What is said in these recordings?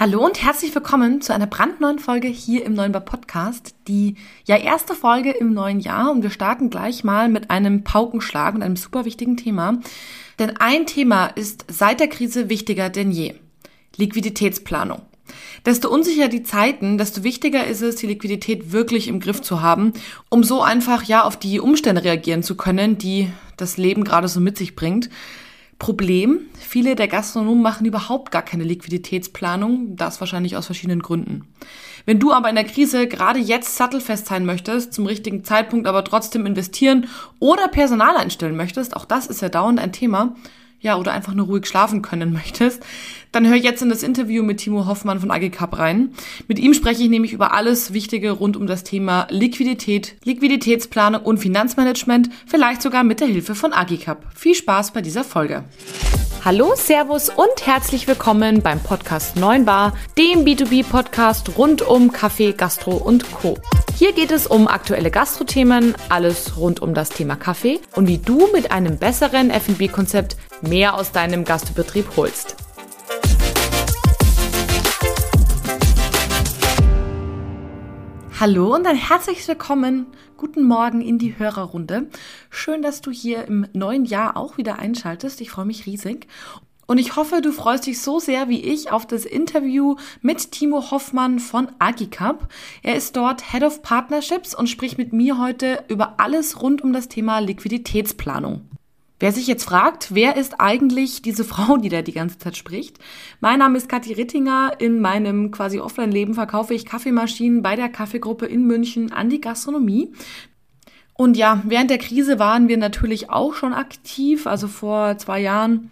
Hallo und herzlich willkommen zu einer brandneuen Folge hier im Neuen Bar Podcast. Die ja erste Folge im neuen Jahr und wir starten gleich mal mit einem Paukenschlag und einem super wichtigen Thema. Denn ein Thema ist seit der Krise wichtiger denn je. Liquiditätsplanung. Desto unsicher die Zeiten, desto wichtiger ist es, die Liquidität wirklich im Griff zu haben, um so einfach ja auf die Umstände reagieren zu können, die das Leben gerade so mit sich bringt. Problem, viele der Gastronomen machen überhaupt gar keine Liquiditätsplanung, das wahrscheinlich aus verschiedenen Gründen. Wenn du aber in der Krise gerade jetzt sattelfest sein möchtest, zum richtigen Zeitpunkt aber trotzdem investieren oder Personal einstellen möchtest, auch das ist ja dauernd ein Thema, ja, oder einfach nur ruhig schlafen können möchtest, dann hör jetzt in das Interview mit Timo Hoffmann von Agicap rein. Mit ihm spreche ich nämlich über alles Wichtige rund um das Thema Liquidität, Liquiditätsplanung und Finanzmanagement, vielleicht sogar mit der Hilfe von Agicap. Viel Spaß bei dieser Folge. Hallo, Servus und herzlich willkommen beim Podcast 9 Bar, dem B2B-Podcast rund um Kaffee, Gastro und Co. Hier geht es um aktuelle Gastrothemen, alles rund um das Thema Kaffee und wie du mit einem besseren F&B-Konzept mehr aus deinem Gastbetrieb holst. Hallo und ein herzliches Willkommen. Guten Morgen in die Hörerrunde. Schön, dass du hier im neuen Jahr auch wieder einschaltest. Ich freue mich riesig. Und ich hoffe, du freust dich so sehr wie ich auf das Interview mit Timo Hoffmann von Agicap. Er ist dort Head of Partnerships und spricht mit mir heute über alles rund um das Thema Liquiditätsplanung. Wer sich jetzt fragt, wer ist eigentlich diese Frau, die da die ganze Zeit spricht? Mein Name ist Kathi Rittinger. In meinem quasi Offline-Leben verkaufe ich Kaffeemaschinen bei der Kaffeegruppe in München an die Gastronomie. Und ja, während der Krise waren wir natürlich auch schon aktiv. Also vor zwei Jahren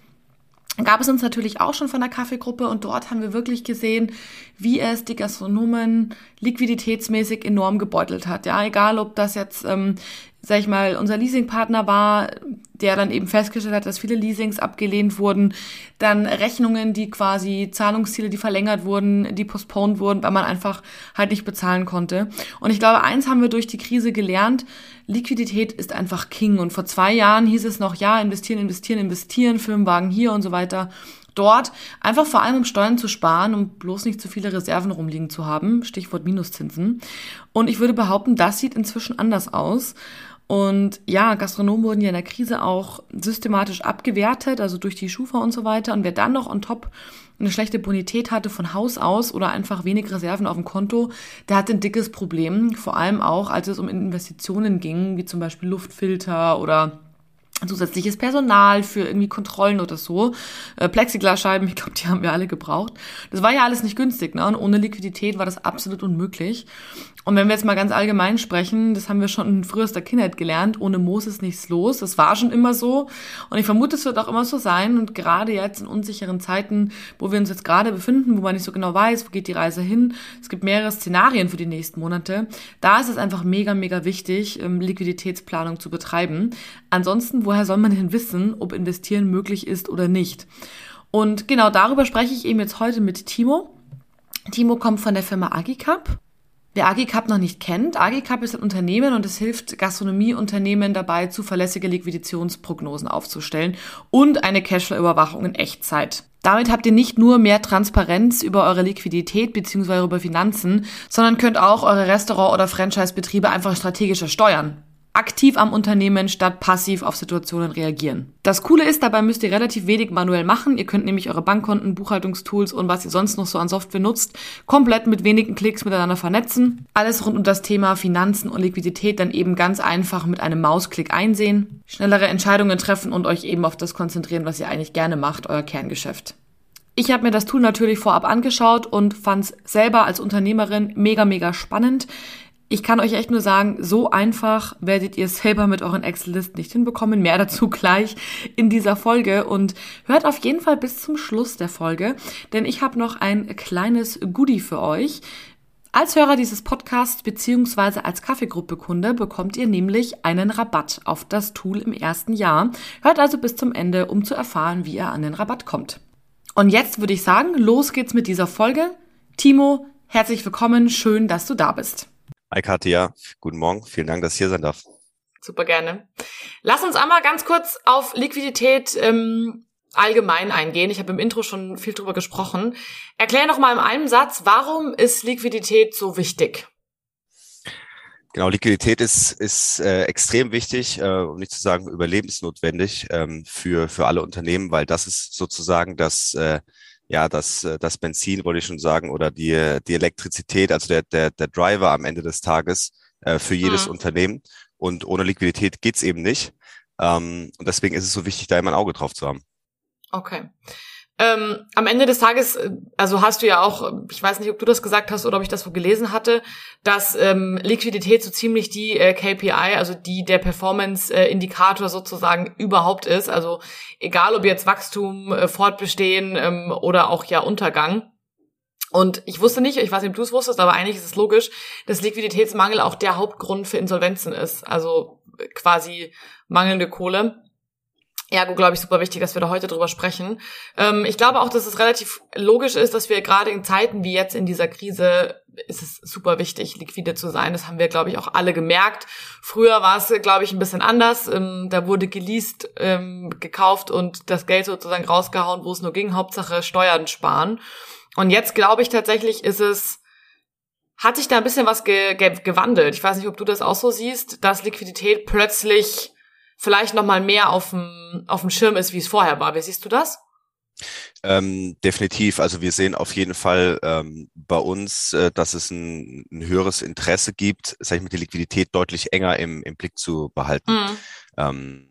gab es uns natürlich auch schon von der Kaffeegruppe und dort haben wir wirklich gesehen, wie es die Gastronomen liquiditätsmäßig enorm gebeutelt hat. Ja, egal ob das jetzt ähm, sag ich mal, unser Leasingpartner war, der dann eben festgestellt hat, dass viele Leasings abgelehnt wurden, dann Rechnungen, die quasi Zahlungsziele, die verlängert wurden, die postponed wurden, weil man einfach halt nicht bezahlen konnte. Und ich glaube, eins haben wir durch die Krise gelernt, Liquidität ist einfach King. Und vor zwei Jahren hieß es noch, ja, investieren, investieren, investieren, Firmenwagen hier und so weiter dort, einfach vor allem um Steuern zu sparen, um bloß nicht zu viele Reserven rumliegen zu haben, Stichwort Minuszinsen. Und ich würde behaupten, das sieht inzwischen anders aus. Und ja, Gastronomen wurden ja in der Krise auch systematisch abgewertet, also durch die Schufa und so weiter. Und wer dann noch on top eine schlechte Bonität hatte von Haus aus oder einfach wenig Reserven auf dem Konto, der hatte ein dickes Problem. Vor allem auch, als es um Investitionen ging, wie zum Beispiel Luftfilter oder zusätzliches Personal für irgendwie Kontrollen oder so. Äh, Plexiglasscheiben, ich glaube, die haben wir alle gebraucht. Das war ja alles nicht günstig, ne? Und ohne Liquidität war das absolut unmöglich. Und wenn wir jetzt mal ganz allgemein sprechen, das haben wir schon in frühester Kindheit gelernt, ohne Moos ist nichts los. Das war schon immer so. Und ich vermute, es wird auch immer so sein. Und gerade jetzt in unsicheren Zeiten, wo wir uns jetzt gerade befinden, wo man nicht so genau weiß, wo geht die Reise hin, es gibt mehrere Szenarien für die nächsten Monate, da ist es einfach mega, mega wichtig, ähm, Liquiditätsplanung zu betreiben. Ansonsten, woher soll man denn wissen, ob investieren möglich ist oder nicht? Und genau darüber spreche ich eben jetzt heute mit Timo. Timo kommt von der Firma Agicap Wer Agicap noch nicht kennt, Agicap ist ein Unternehmen und es hilft Gastronomieunternehmen dabei, zuverlässige Liquidationsprognosen aufzustellen und eine Cashflow-Überwachung in Echtzeit. Damit habt ihr nicht nur mehr Transparenz über eure Liquidität bzw. über Finanzen, sondern könnt auch eure Restaurant- oder Franchise-Betriebe einfach strategischer steuern aktiv am Unternehmen statt passiv auf Situationen reagieren. Das Coole ist, dabei müsst ihr relativ wenig manuell machen. Ihr könnt nämlich eure Bankkonten, Buchhaltungstools und was ihr sonst noch so an Software nutzt, komplett mit wenigen Klicks miteinander vernetzen. Alles rund um das Thema Finanzen und Liquidität dann eben ganz einfach mit einem Mausklick einsehen, schnellere Entscheidungen treffen und euch eben auf das konzentrieren, was ihr eigentlich gerne macht, euer Kerngeschäft. Ich habe mir das Tool natürlich vorab angeschaut und fand es selber als Unternehmerin mega, mega spannend. Ich kann euch echt nur sagen, so einfach werdet ihr selber mit euren Excel-Listen nicht hinbekommen. Mehr dazu gleich in dieser Folge und hört auf jeden Fall bis zum Schluss der Folge, denn ich habe noch ein kleines Goodie für euch. Als Hörer dieses Podcasts beziehungsweise als Kaffeegruppe-Kunde bekommt ihr nämlich einen Rabatt auf das Tool im ersten Jahr. Hört also bis zum Ende, um zu erfahren, wie ihr an den Rabatt kommt. Und jetzt würde ich sagen, los geht's mit dieser Folge. Timo, herzlich willkommen, schön, dass du da bist. Katja, guten Morgen. Vielen Dank, dass ich hier sein darf. Super gerne. Lass uns einmal ganz kurz auf Liquidität ähm, allgemein eingehen. Ich habe im Intro schon viel drüber gesprochen. Erklär noch mal in einem Satz, warum ist Liquidität so wichtig? Genau, Liquidität ist, ist äh, extrem wichtig, äh, um nicht zu sagen überlebensnotwendig ähm, für, für alle Unternehmen, weil das ist sozusagen das, äh, ja, das, äh, das Benzin, wollte ich schon sagen, oder die, die Elektrizität, also der, der, der Driver am Ende des Tages äh, für jedes mhm. Unternehmen. Und ohne Liquidität geht's eben nicht. Ähm, und deswegen ist es so wichtig, da immer ein Auge drauf zu haben. Okay. Ähm, am Ende des Tages, äh, also hast du ja auch, ich weiß nicht, ob du das gesagt hast oder ob ich das wo gelesen hatte, dass ähm, Liquidität so ziemlich die äh, KPI, also die der Performance-Indikator äh, sozusagen überhaupt ist. Also egal ob jetzt Wachstum, äh, Fortbestehen ähm, oder auch ja Untergang. Und ich wusste nicht, ich weiß nicht, ob du es wusstest, aber eigentlich ist es logisch, dass Liquiditätsmangel auch der Hauptgrund für Insolvenzen ist. Also quasi mangelnde Kohle. Ergo, glaube ich, super wichtig, dass wir da heute drüber sprechen. Ähm, ich glaube auch, dass es relativ logisch ist, dass wir gerade in Zeiten wie jetzt in dieser Krise ist es super wichtig, liquide zu sein. Das haben wir, glaube ich, auch alle gemerkt. Früher war es, glaube ich, ein bisschen anders. Ähm, da wurde geleast, ähm, gekauft und das Geld sozusagen rausgehauen, wo es nur ging. Hauptsache Steuern sparen. Und jetzt, glaube ich, tatsächlich ist es, hat sich da ein bisschen was ge ge gewandelt. Ich weiß nicht, ob du das auch so siehst, dass Liquidität plötzlich vielleicht noch mal mehr auf dem, auf dem Schirm ist, wie es vorher war. Wie siehst du das? Ähm, definitiv. Also wir sehen auf jeden Fall ähm, bei uns, äh, dass es ein, ein, höheres Interesse gibt, sag ich mal, die Liquidität deutlich enger im, im Blick zu behalten. Mhm. Ähm,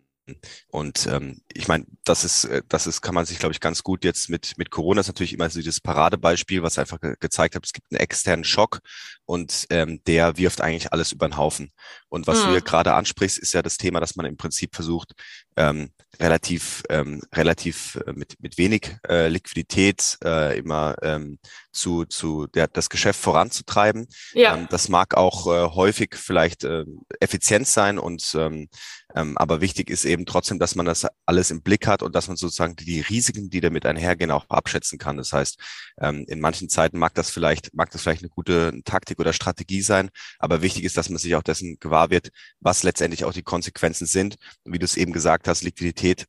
und ähm, ich meine, das ist, äh, das ist, kann man sich, glaube ich, ganz gut jetzt mit mit Corona ist natürlich immer so dieses Paradebeispiel, was einfach ge gezeigt hat, es gibt einen externen Schock und ähm, der wirft eigentlich alles über den Haufen. Und was mhm. du hier gerade ansprichst, ist ja das Thema, dass man im Prinzip versucht, ähm, relativ ähm, relativ äh, mit mit wenig äh, Liquidität äh, immer ähm, zu zu der das Geschäft voranzutreiben. Ja. Ähm, das mag auch äh, häufig vielleicht äh, effizient sein und ähm, ähm, aber wichtig ist eben trotzdem, dass man das alles im Blick hat und dass man sozusagen die Risiken, die damit einhergehen, auch abschätzen kann. Das heißt, ähm, in manchen Zeiten mag das vielleicht, mag das vielleicht eine gute Taktik oder Strategie sein, aber wichtig ist, dass man sich auch dessen gewahr wird, was letztendlich auch die Konsequenzen sind. Und wie du es eben gesagt hast, Liquidität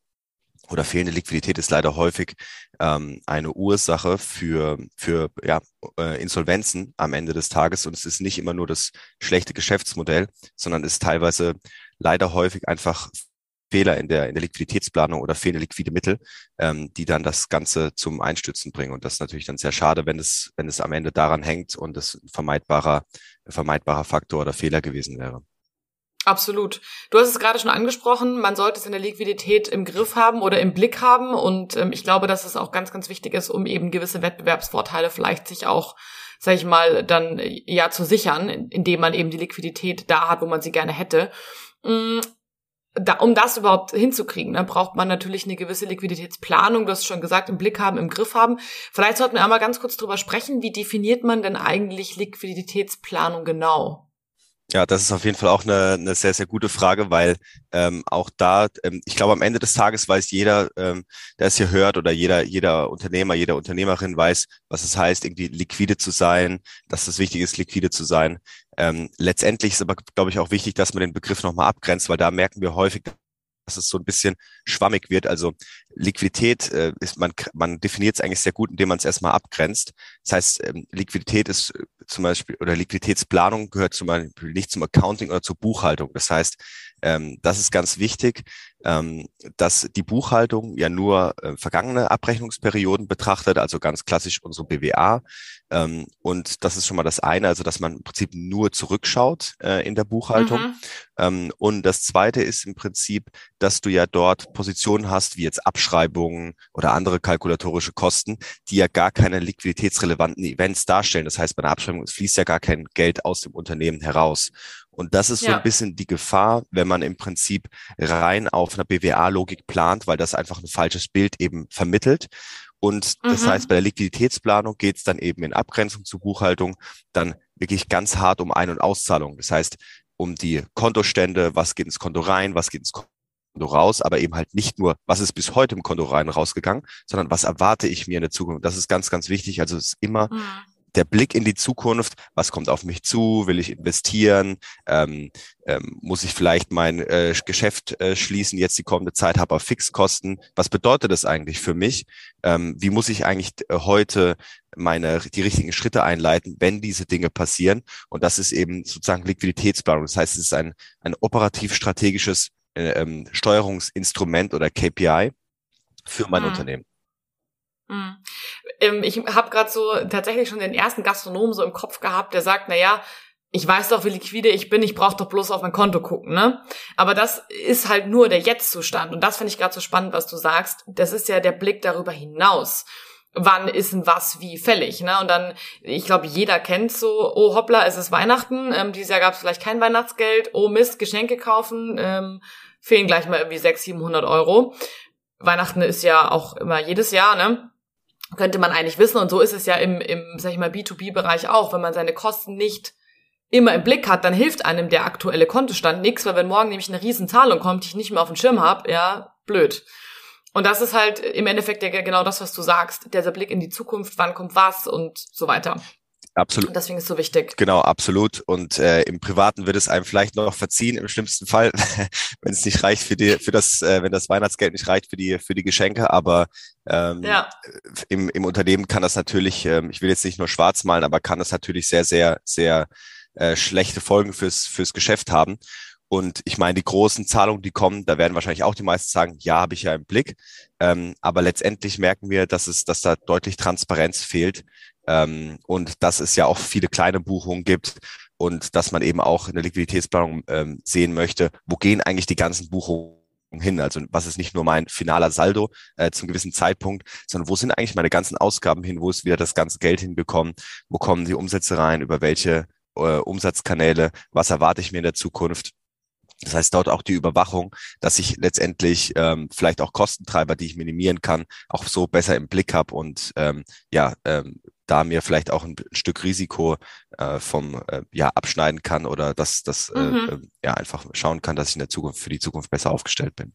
oder fehlende Liquidität ist leider häufig ähm, eine Ursache für, für ja, äh, Insolvenzen am Ende des Tages. Und es ist nicht immer nur das schlechte Geschäftsmodell, sondern ist teilweise leider häufig einfach Fehler in der, in der Liquiditätsplanung oder fehlende liquide Mittel, ähm, die dann das Ganze zum Einstürzen bringen. Und das ist natürlich dann sehr schade, wenn es, wenn es am Ende daran hängt und es ein vermeidbarer, vermeidbarer Faktor oder Fehler gewesen wäre. Absolut. Du hast es gerade schon angesprochen, man sollte es in der Liquidität im Griff haben oder im Blick haben. Und ähm, ich glaube, dass es auch ganz, ganz wichtig ist, um eben gewisse Wettbewerbsvorteile vielleicht sich auch sag ich mal, dann ja zu sichern, indem man eben die Liquidität da hat, wo man sie gerne hätte. Da, um das überhaupt hinzukriegen, ne, braucht man natürlich eine gewisse Liquiditätsplanung, du hast schon gesagt, im Blick haben, im Griff haben. Vielleicht sollten wir einmal ganz kurz drüber sprechen, wie definiert man denn eigentlich Liquiditätsplanung genau? Ja, das ist auf jeden Fall auch eine, eine sehr, sehr gute Frage, weil ähm, auch da, ähm, ich glaube, am Ende des Tages weiß jeder, ähm, der es hier hört oder jeder, jeder Unternehmer, jeder Unternehmerin weiß, was es heißt, irgendwie liquide zu sein, dass es wichtig ist, liquide zu sein. Ähm, letztendlich ist aber, glaube ich, auch wichtig, dass man den Begriff nochmal abgrenzt, weil da merken wir häufig, dass es so ein bisschen schwammig wird. Also Liquidität äh, ist, man, man definiert es eigentlich sehr gut, indem man es erstmal abgrenzt. Das heißt, ähm, Liquidität ist äh, zum Beispiel, oder Liquiditätsplanung gehört zum Beispiel nicht zum Accounting oder zur Buchhaltung. Das heißt, ähm, das ist ganz wichtig, ähm, dass die Buchhaltung ja nur äh, vergangene Abrechnungsperioden betrachtet, also ganz klassisch unsere BWA. Ähm, und das ist schon mal das eine, also dass man im Prinzip nur zurückschaut äh, in der Buchhaltung. Mhm. Ähm, und das zweite ist im Prinzip, dass du ja dort Positionen hast, wie jetzt Abschreibungen oder andere kalkulatorische Kosten, die ja gar keine liquiditätsrelevanten Events darstellen. Das heißt, bei einer Abschreibung fließt ja gar kein Geld aus dem Unternehmen heraus. Und das ist so ein bisschen die Gefahr, wenn man im Prinzip rein auf einer BWA-Logik plant, weil das einfach ein falsches Bild eben vermittelt. Und das mhm. heißt, bei der Liquiditätsplanung geht es dann eben in Abgrenzung zur Buchhaltung dann wirklich ganz hart um Ein- und Auszahlung. Das heißt, um die Kontostände, was geht ins Konto rein, was geht ins Konto raus, aber eben halt nicht nur, was ist bis heute im Konto rein rausgegangen, sondern was erwarte ich mir in der Zukunft. Das ist ganz, ganz wichtig. Also es ist immer mhm der Blick in die Zukunft, was kommt auf mich zu, will ich investieren, ähm, ähm, muss ich vielleicht mein äh, Geschäft äh, schließen, jetzt die kommende Zeit, habe auf Fixkosten, was bedeutet das eigentlich für mich? Ähm, wie muss ich eigentlich äh, heute meine die richtigen Schritte einleiten, wenn diese Dinge passieren? Und das ist eben sozusagen Liquiditätsplanung. Das heißt, es ist ein, ein operativ-strategisches äh, ähm, Steuerungsinstrument oder KPI für mein mhm. Unternehmen. Mhm. Ähm, ich habe gerade so tatsächlich schon den ersten Gastronomen so im Kopf gehabt, der sagt, na ja, ich weiß doch, wie liquide ich bin, ich brauche doch bloß auf mein Konto gucken, ne? Aber das ist halt nur der Jetzt-Zustand. Und das finde ich gerade so spannend, was du sagst. Das ist ja der Blick darüber hinaus. Wann ist denn was wie fällig, ne? Und dann, ich glaube, jeder kennt so, oh hoppla, es ist Weihnachten, ähm, dieses Jahr gab es vielleicht kein Weihnachtsgeld, oh Mist, Geschenke kaufen, ähm, fehlen gleich mal irgendwie 600, 700 Euro. Weihnachten ist ja auch immer jedes Jahr, ne? Könnte man eigentlich wissen. Und so ist es ja im, im sag ich mal, B2B-Bereich auch. Wenn man seine Kosten nicht immer im Blick hat, dann hilft einem der aktuelle Kontostand nichts, weil wenn morgen nämlich eine Riesenzahlung kommt, die ich nicht mehr auf dem Schirm habe, ja, blöd. Und das ist halt im Endeffekt ja genau das, was du sagst, dieser Blick in die Zukunft, wann kommt was und so weiter. Absolut. Und deswegen ist es so wichtig. Genau, absolut. Und äh, im Privaten wird es einem vielleicht noch verziehen, im schlimmsten Fall, wenn es nicht reicht für die, für das, äh, wenn das Weihnachtsgeld nicht reicht für die, für die Geschenke. Aber ähm, ja. im, im Unternehmen kann das natürlich, ähm, ich will jetzt nicht nur schwarz malen, aber kann das natürlich sehr, sehr, sehr äh, schlechte Folgen fürs, fürs Geschäft haben. Und ich meine, die großen Zahlungen, die kommen, da werden wahrscheinlich auch die meisten sagen, ja, habe ich ja im Blick. Ähm, aber letztendlich merken wir, dass es, dass da deutlich Transparenz fehlt ähm, und dass es ja auch viele kleine Buchungen gibt und dass man eben auch in der Liquiditätsplanung ähm, sehen möchte, wo gehen eigentlich die ganzen Buchungen hin? Also was ist nicht nur mein finaler Saldo äh, zum gewissen Zeitpunkt, sondern wo sind eigentlich meine ganzen Ausgaben hin? Wo ist wieder das ganze Geld hingekommen? Wo kommen die Umsätze rein? Über welche äh, Umsatzkanäle? Was erwarte ich mir in der Zukunft? Das heißt, dort auch die Überwachung, dass ich letztendlich ähm, vielleicht auch Kostentreiber, die ich minimieren kann, auch so besser im Blick habe und ähm, ja, ähm, da mir vielleicht auch ein, ein Stück Risiko äh, vom äh, ja abschneiden kann oder dass das äh, mhm. äh, ja einfach schauen kann, dass ich in der Zukunft für die Zukunft besser aufgestellt bin.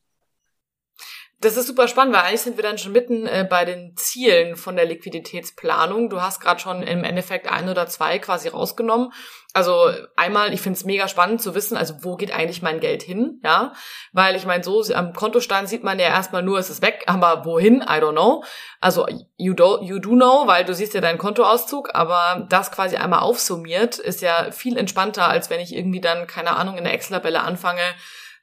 Das ist super spannend, weil eigentlich sind wir dann schon mitten äh, bei den Zielen von der Liquiditätsplanung. Du hast gerade schon im Endeffekt ein oder zwei quasi rausgenommen. Also einmal, ich finde es mega spannend zu wissen, also wo geht eigentlich mein Geld hin, ja? Weil ich meine, so am Kontostand sieht man ja erstmal nur, es ist weg, aber wohin, I don't know. Also you do, you do know, weil du siehst ja deinen Kontoauszug, aber das quasi einmal aufsummiert ist ja viel entspannter, als wenn ich irgendwie dann, keine Ahnung, in der Excel-Tabelle anfange,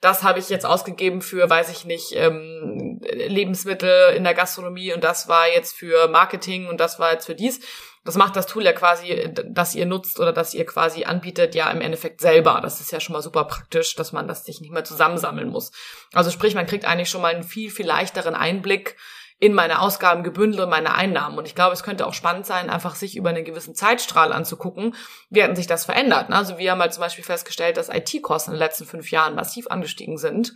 das habe ich jetzt ausgegeben für, weiß ich nicht, ähm, Lebensmittel in der Gastronomie und das war jetzt für Marketing und das war jetzt für dies. Das macht das Tool ja quasi, das ihr nutzt oder das ihr quasi anbietet, ja im Endeffekt selber. Das ist ja schon mal super praktisch, dass man das sich nicht mehr zusammensammeln muss. Also sprich, man kriegt eigentlich schon mal einen viel, viel leichteren Einblick in meine Ausgaben gebündelt und meine Einnahmen. Und ich glaube, es könnte auch spannend sein, einfach sich über einen gewissen Zeitstrahl anzugucken, wie hat sich das verändert. Ne? Also wir haben halt zum Beispiel festgestellt, dass IT-Kosten in den letzten fünf Jahren massiv angestiegen sind.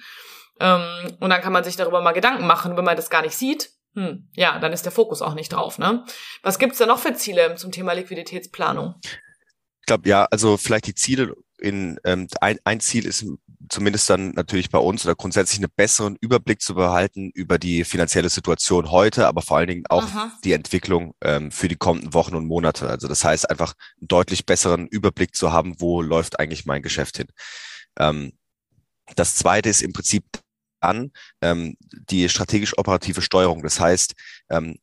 Ähm, und dann kann man sich darüber mal Gedanken machen, wenn man das gar nicht sieht. Hm, ja, dann ist der Fokus auch nicht drauf. Ne? Was gibt's da noch für Ziele zum Thema Liquiditätsplanung? Ich glaube, ja, also vielleicht die Ziele in ähm, ein, ein Ziel ist zumindest dann natürlich bei uns oder grundsätzlich einen besseren Überblick zu behalten über die finanzielle Situation heute, aber vor allen Dingen auch Aha. die Entwicklung ähm, für die kommenden Wochen und Monate. Also das heißt einfach einen deutlich besseren Überblick zu haben, wo läuft eigentlich mein Geschäft hin. Ähm, das zweite ist im Prinzip an ähm, die strategisch operative Steuerung. Das heißt, ähm,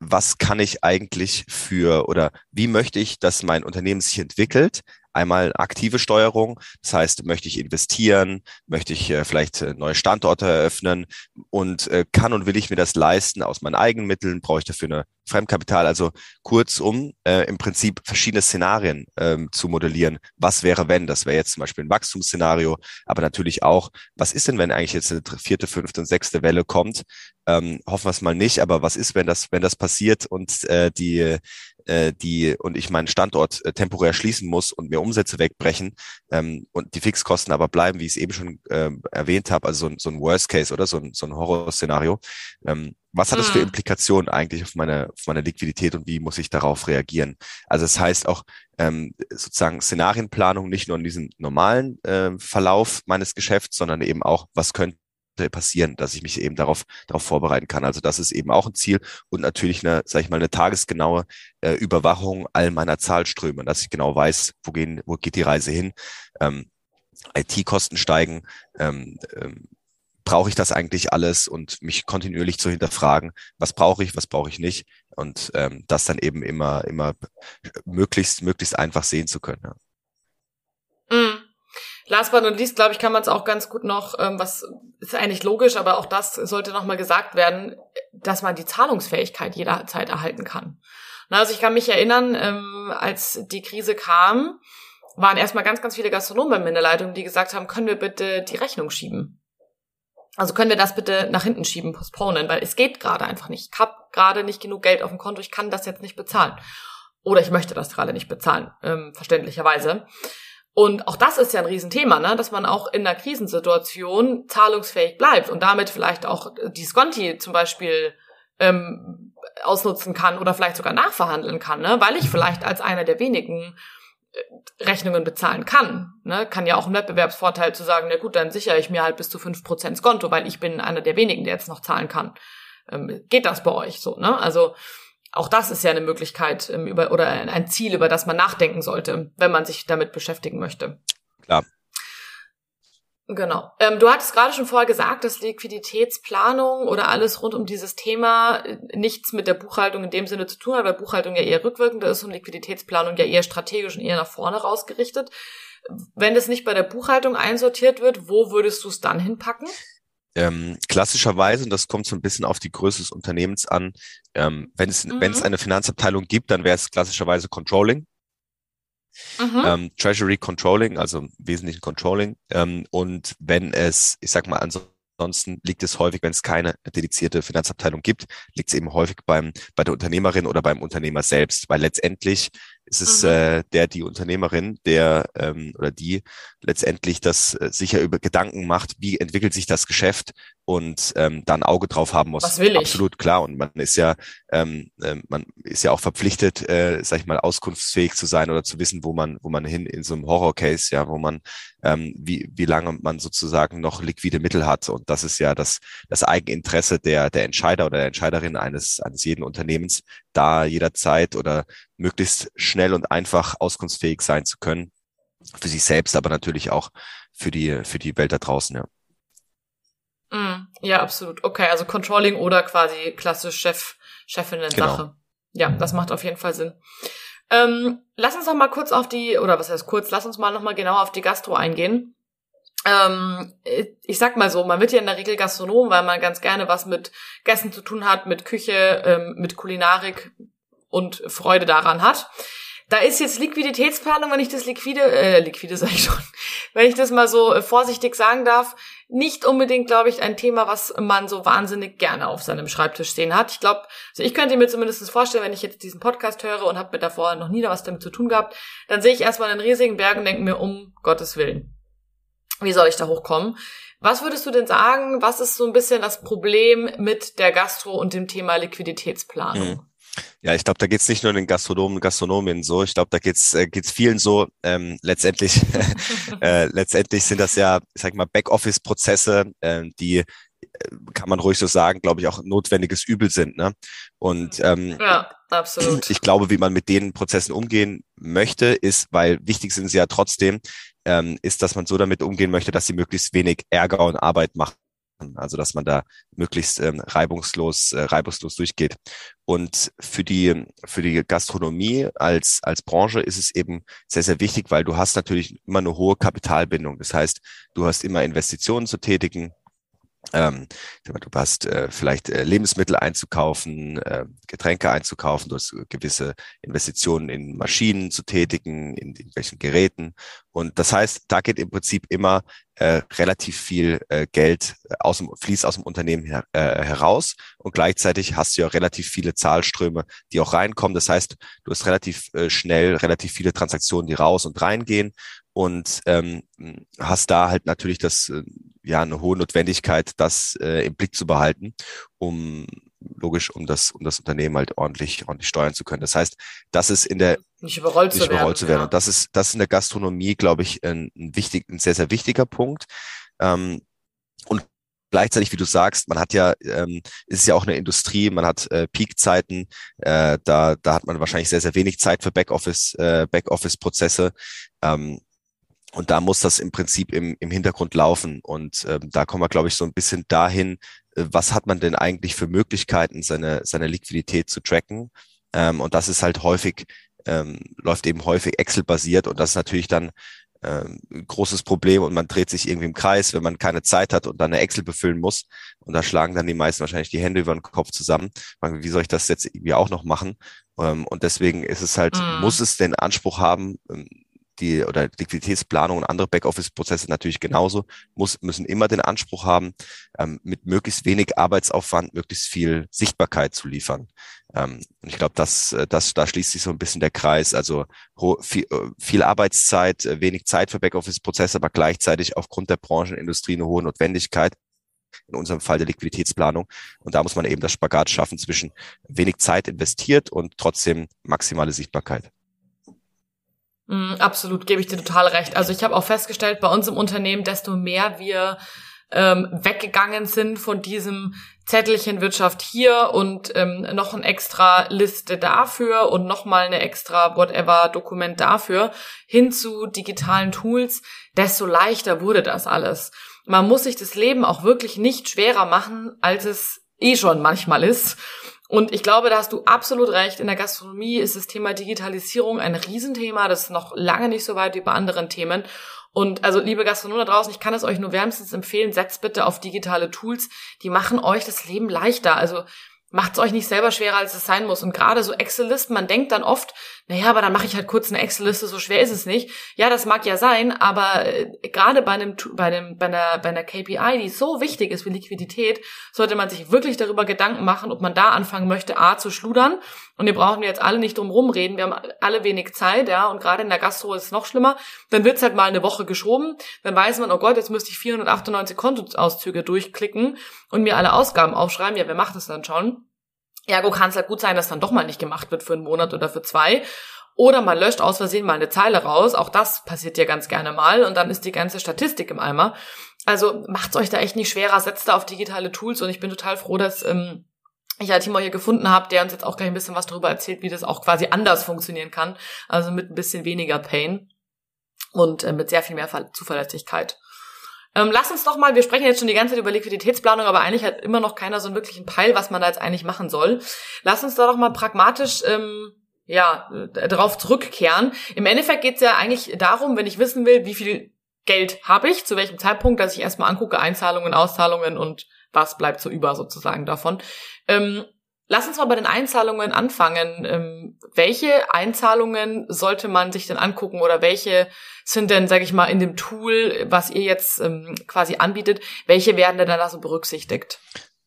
was kann ich eigentlich für oder wie möchte ich, dass mein Unternehmen sich entwickelt, Einmal aktive Steuerung, das heißt, möchte ich investieren, möchte ich äh, vielleicht äh, neue Standorte eröffnen und äh, kann und will ich mir das leisten aus meinen eigenen Mitteln, brauche ich dafür eine Fremdkapital, also kurzum äh, im Prinzip verschiedene Szenarien ähm, zu modellieren. Was wäre, wenn? Das wäre jetzt zum Beispiel ein Wachstumsszenario, aber natürlich auch, was ist denn, wenn eigentlich jetzt eine vierte, fünfte und sechste Welle kommt? Ähm, hoffen wir es mal nicht, aber was ist, wenn das, wenn das passiert und äh, die äh, die und ich meinen Standort äh, temporär schließen muss und mir Umsätze wegbrechen ähm, und die Fixkosten aber bleiben, wie ich es eben schon äh, erwähnt habe, also so, so ein Worst Case oder so ein, so ein Horrorszenario. Ähm, was hat das für hm. Implikationen eigentlich auf meine, auf meine Liquidität und wie muss ich darauf reagieren? Also es das heißt auch ähm, sozusagen Szenarienplanung nicht nur in diesem normalen äh, Verlauf meines Geschäfts, sondern eben auch, was könnte passieren, dass ich mich eben darauf, darauf vorbereiten kann. Also das ist eben auch ein Ziel und natürlich eine, sag ich mal, eine tagesgenaue äh, Überwachung all meiner Zahlströme, dass ich genau weiß, wo gehen, wo geht die Reise hin. Ähm, IT-Kosten steigen, ähm, ähm, brauche ich das eigentlich alles und mich kontinuierlich zu hinterfragen, was brauche ich, was brauche ich nicht und ähm, das dann eben immer, immer möglichst, möglichst einfach sehen zu können. Ja. Last but not least, glaube ich, kann man es auch ganz gut noch, ähm, was ist eigentlich logisch, aber auch das sollte nochmal gesagt werden, dass man die Zahlungsfähigkeit jederzeit erhalten kann. Na, also ich kann mich erinnern, ähm, als die Krise kam, waren erstmal ganz, ganz viele Gastronomen in der Leitung, die gesagt haben, können wir bitte die Rechnung schieben? Also können wir das bitte nach hinten schieben, postponen, weil es geht gerade einfach nicht. Ich habe gerade nicht genug Geld auf dem Konto, ich kann das jetzt nicht bezahlen. Oder ich möchte das gerade nicht bezahlen, ähm, verständlicherweise. Und auch das ist ja ein Riesenthema, ne? dass man auch in einer Krisensituation zahlungsfähig bleibt und damit vielleicht auch die Sconti zum Beispiel ähm, ausnutzen kann oder vielleicht sogar nachverhandeln kann, ne? weil ich vielleicht als einer der wenigen äh, Rechnungen bezahlen kann. Ne? Kann ja auch ein Wettbewerbsvorteil zu sagen, na gut, dann sichere ich mir halt bis zu fünf Prozent Skonto, weil ich bin einer der wenigen, der jetzt noch zahlen kann. Ähm, geht das bei euch so? Ne? Also auch das ist ja eine Möglichkeit ähm, über, oder ein Ziel, über das man nachdenken sollte, wenn man sich damit beschäftigen möchte. Klar. Genau. Ähm, du hattest gerade schon vorher gesagt, dass Liquiditätsplanung oder alles rund um dieses Thema äh, nichts mit der Buchhaltung in dem Sinne zu tun hat, weil Buchhaltung ja eher rückwirkend ist und Liquiditätsplanung ja eher strategisch und eher nach vorne rausgerichtet. Wenn das nicht bei der Buchhaltung einsortiert wird, wo würdest du es dann hinpacken? Ähm, klassischerweise, und das kommt so ein bisschen auf die Größe des Unternehmens an, ähm, wenn, es, mhm. wenn es eine Finanzabteilung gibt, dann wäre es klassischerweise Controlling. Mhm. Ähm, Treasury Controlling, also im Wesentlichen Controlling. Ähm, und wenn es, ich sag mal, ansonsten liegt es häufig, wenn es keine dedizierte Finanzabteilung gibt, liegt es eben häufig beim, bei der Unternehmerin oder beim Unternehmer selbst, weil letztendlich ist es mhm. äh, der, die Unternehmerin, der ähm, oder die letztendlich das äh, sicher über Gedanken macht, wie entwickelt sich das Geschäft und ähm, dann Auge drauf haben muss. Was will ich? Absolut klar. Und man ist ja, ähm, äh, man ist ja auch verpflichtet, äh, sag ich mal, auskunftsfähig zu sein oder zu wissen, wo man, wo man hin in so einem Horror-Case, ja, wo man, ähm, wie, wie lange man sozusagen noch liquide Mittel hat. Und das ist ja das, das Eigeninteresse der, der Entscheider oder der Entscheiderin eines, eines jeden Unternehmens, da jederzeit oder möglichst schnell und einfach auskunftsfähig sein zu können. Für sich selbst, aber natürlich auch für die, für die Welt da draußen, ja. Mm, ja, absolut. Okay, also Controlling oder quasi klassisch Chef, Chefinnen-Sache. Genau. Ja, das macht auf jeden Fall Sinn. Ähm, lass uns noch mal kurz auf die, oder was heißt kurz, lass uns mal noch mal genau auf die Gastro eingehen. Ähm, ich sag mal so, man wird ja in der Regel Gastronom, weil man ganz gerne was mit Gästen zu tun hat, mit Küche, ähm, mit Kulinarik und Freude daran hat. Da ist jetzt Liquiditätsplanung, wenn ich das liquide, äh, liquide sage ich schon, wenn ich das mal so äh, vorsichtig sagen darf, nicht unbedingt, glaube ich, ein Thema, was man so wahnsinnig gerne auf seinem Schreibtisch stehen hat. Ich glaube, also ich könnte mir zumindest vorstellen, wenn ich jetzt diesen Podcast höre und habe mir davor noch nie was damit zu tun gehabt, dann sehe ich erstmal einen riesigen Berg und denke mir, um Gottes Willen, wie soll ich da hochkommen? Was würdest du denn sagen, was ist so ein bisschen das Problem mit der Gastro und dem Thema Liquiditätsplanung? Mhm. Ja, ich glaube, da geht's nicht nur den Gastronomen und Gastronomen so. Ich glaube, da geht's äh, geht's vielen so. Ähm, letztendlich, äh, letztendlich sind das ja, ich sag mal, Backoffice-Prozesse, äh, die kann man ruhig so sagen, glaube ich, auch notwendiges Übel sind. Ne? Und ähm, ja, absolut. ich glaube, wie man mit den Prozessen umgehen möchte, ist, weil wichtig sind sie ja trotzdem, ähm, ist, dass man so damit umgehen möchte, dass sie möglichst wenig Ärger und Arbeit machen. Also dass man da möglichst ähm, reibungslos, äh, reibungslos durchgeht. Und für die, für die Gastronomie als, als Branche ist es eben sehr, sehr wichtig, weil du hast natürlich immer eine hohe Kapitalbindung. Das heißt, du hast immer Investitionen zu tätigen, ähm, du hast äh, vielleicht äh, Lebensmittel einzukaufen, äh, Getränke einzukaufen, du hast gewisse Investitionen in Maschinen zu tätigen, in irgendwelchen Geräten. Und das heißt, da geht im Prinzip immer äh, relativ viel äh, Geld aus dem, fließt aus dem Unternehmen her, äh, heraus und gleichzeitig hast du ja relativ viele Zahlströme, die auch reinkommen. Das heißt, du hast relativ äh, schnell relativ viele Transaktionen, die raus und reingehen und ähm, hast da halt natürlich das äh, ja eine hohe Notwendigkeit, das äh, im Blick zu behalten, um logisch, um das, um das Unternehmen halt ordentlich, ordentlich steuern zu können. Das heißt, das ist in der nicht überrollt, nicht zu, überrollt werden, zu werden. Ja. Und das ist, das ist in der Gastronomie, glaube ich, ein, ein wichtig, ein sehr, sehr wichtiger Punkt. Ähm, und gleichzeitig, wie du sagst, man hat ja, ähm, ist ja auch eine Industrie, man hat äh, Peakzeiten, äh, da, da hat man wahrscheinlich sehr, sehr wenig Zeit für Backoffice, äh, Backoffice-Prozesse. Ähm, und da muss das im Prinzip im, im Hintergrund laufen. Und ähm, da kommen wir, glaube ich, so ein bisschen dahin, äh, was hat man denn eigentlich für Möglichkeiten, seine, seine Liquidität zu tracken? Ähm, und das ist halt häufig, ähm, läuft eben häufig Excel-basiert und das ist natürlich dann ähm, großes Problem und man dreht sich irgendwie im Kreis, wenn man keine Zeit hat und dann eine Excel befüllen muss. Und da schlagen dann die meisten wahrscheinlich die Hände über den Kopf zusammen. Wie soll ich das jetzt irgendwie auch noch machen? Ähm, und deswegen ist es halt, mm. muss es den Anspruch haben, ähm, die oder Liquiditätsplanung und andere Backoffice-Prozesse natürlich genauso, muss, müssen immer den Anspruch haben, ähm, mit möglichst wenig Arbeitsaufwand möglichst viel Sichtbarkeit zu liefern. Ähm, und ich glaube, das, äh, das, da schließt sich so ein bisschen der Kreis. Also viel, äh, viel Arbeitszeit, äh, wenig Zeit für Backoffice-Prozesse, aber gleichzeitig aufgrund der Branchenindustrie eine hohe Notwendigkeit in unserem Fall der Liquiditätsplanung. Und da muss man eben das Spagat schaffen zwischen wenig Zeit investiert und trotzdem maximale Sichtbarkeit. Mm, absolut, gebe ich dir total recht. Also ich habe auch festgestellt, bei uns im Unternehmen, desto mehr wir ähm, weggegangen sind von diesem Zettelchen Wirtschaft hier und ähm, noch eine extra Liste dafür und nochmal eine extra whatever Dokument dafür hin zu digitalen Tools, desto leichter wurde das alles. Man muss sich das Leben auch wirklich nicht schwerer machen, als es eh schon manchmal ist. Und ich glaube, da hast du absolut recht. In der Gastronomie ist das Thema Digitalisierung ein Riesenthema. Das ist noch lange nicht so weit wie bei anderen Themen. Und also, liebe Gastronomen da draußen, ich kann es euch nur wärmstens empfehlen, setzt bitte auf digitale Tools. Die machen euch das Leben leichter. Also, macht es euch nicht selber schwerer, als es sein muss. Und gerade so Excel-Listen, man denkt dann oft, naja, aber dann mache ich halt kurz eine Excel-Liste, so schwer ist es nicht. Ja, das mag ja sein, aber äh, gerade bei einem, bei einem, bei einer, bei einer KPI, die so wichtig ist wie Liquidität, sollte man sich wirklich darüber Gedanken machen, ob man da anfangen möchte, A, zu schludern. Und wir brauchen jetzt alle nicht drum rumreden. Wir haben alle wenig Zeit, ja, und gerade in der Gastro ist es noch schlimmer. Dann wird's halt mal eine Woche geschoben. Dann weiß man, oh Gott, jetzt müsste ich 498 Kontoauszüge durchklicken und mir alle Ausgaben aufschreiben. Ja, wer macht das dann schon? Ergo kann es halt gut sein, dass dann doch mal nicht gemacht wird für einen Monat oder für zwei. Oder man löscht aus Versehen mal eine Zeile raus. Auch das passiert ja ganz gerne mal. Und dann ist die ganze Statistik im Eimer. Also macht's euch da echt nicht schwerer. Setzt da auf digitale Tools. Und ich bin total froh, dass ähm, ich ja Timo hier gefunden habe, der uns jetzt auch gleich ein bisschen was darüber erzählt, wie das auch quasi anders funktionieren kann. Also mit ein bisschen weniger Pain und äh, mit sehr viel mehr Zuverlässigkeit. Ähm, lass uns doch mal, wir sprechen jetzt schon die ganze Zeit über Liquiditätsplanung, aber eigentlich hat immer noch keiner so einen wirklichen Peil, was man da jetzt eigentlich machen soll. Lass uns da doch mal pragmatisch ähm, ja, äh, darauf zurückkehren. Im Endeffekt geht es ja eigentlich darum, wenn ich wissen will, wie viel Geld habe ich, zu welchem Zeitpunkt, dass ich erstmal angucke, Einzahlungen, Auszahlungen und was bleibt so über sozusagen davon. Ähm, Lass uns mal bei den Einzahlungen anfangen. Ähm, welche Einzahlungen sollte man sich denn angucken oder welche sind denn, sage ich mal, in dem Tool, was ihr jetzt ähm, quasi anbietet, welche werden denn da so berücksichtigt?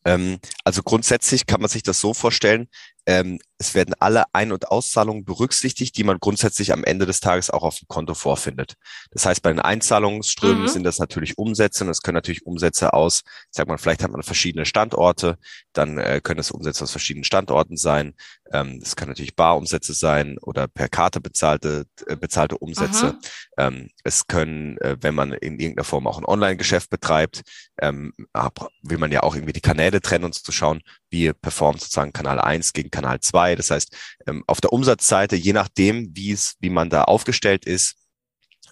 Ähm, also grundsätzlich kann man sich das so vorstellen, ähm, es werden alle Ein- und Auszahlungen berücksichtigt, die man grundsätzlich am Ende des Tages auch auf dem Konto vorfindet. Das heißt, bei den Einzahlungsströmen mhm. sind das natürlich Umsätze und es können natürlich Umsätze aus, sag mal, vielleicht hat man verschiedene Standorte, dann äh, können es Umsätze aus verschiedenen Standorten sein. Ähm, es kann natürlich Barumsätze sein oder per Karte bezahlte, äh, bezahlte Umsätze. Ähm, es können, äh, wenn man in irgendeiner Form auch ein Online-Geschäft betreibt, ähm, will man ja auch irgendwie die Kanäle trennen und zu schauen, wie performt sozusagen Kanal 1 gegen Kanal 2. Das heißt, ähm, auf der Umsatzseite, je nachdem, wie es, wie man da aufgestellt ist,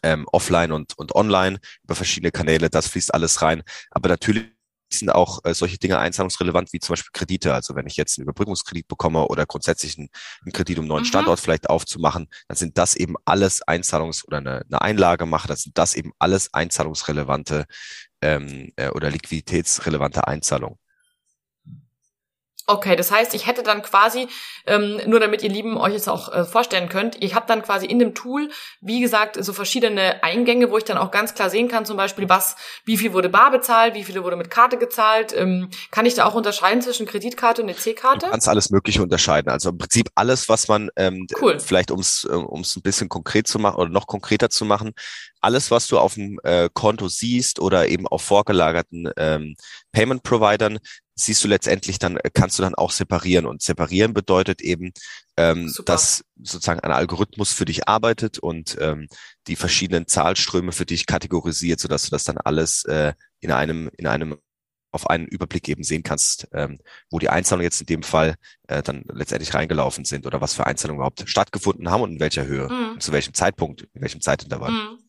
ähm, offline und, und online über verschiedene Kanäle, das fließt alles rein. Aber natürlich sind auch äh, solche Dinge einzahlungsrelevant wie zum Beispiel Kredite. Also wenn ich jetzt einen Überbrückungskredit bekomme oder grundsätzlich einen, einen Kredit, um einen neuen mhm. Standort vielleicht aufzumachen, dann sind das eben alles Einzahlungs- oder eine, eine Einlage mache, das sind das eben alles einzahlungsrelevante ähm, äh, oder liquiditätsrelevante Einzahlungen. Okay, das heißt, ich hätte dann quasi, ähm, nur damit ihr Lieben euch jetzt auch äh, vorstellen könnt, ich habe dann quasi in dem Tool, wie gesagt, so verschiedene Eingänge, wo ich dann auch ganz klar sehen kann, zum Beispiel, was, wie viel wurde bar bezahlt, wie viele wurde mit Karte gezahlt. Ähm, kann ich da auch unterscheiden zwischen Kreditkarte und EC-Karte? Du kannst alles Mögliche unterscheiden. Also im Prinzip alles, was man ähm, cool. vielleicht ums äh, ums ein bisschen konkret zu machen oder noch konkreter zu machen, alles, was du auf dem äh, Konto siehst oder eben auf vorgelagerten ähm, Payment-Providern, siehst du letztendlich dann, äh, kannst du dann auch separieren. Und separieren bedeutet eben, ähm, dass sozusagen ein Algorithmus für dich arbeitet und ähm, die verschiedenen Zahlströme für dich kategorisiert, sodass du das dann alles äh, in einem, in einem auf einen Überblick eben sehen kannst, ähm, wo die Einzahlungen jetzt in dem Fall äh, dann letztendlich reingelaufen sind oder was für Einzahlungen überhaupt stattgefunden haben und in welcher Höhe, mhm. zu welchem Zeitpunkt, in welchem Zeitintervall. Mhm.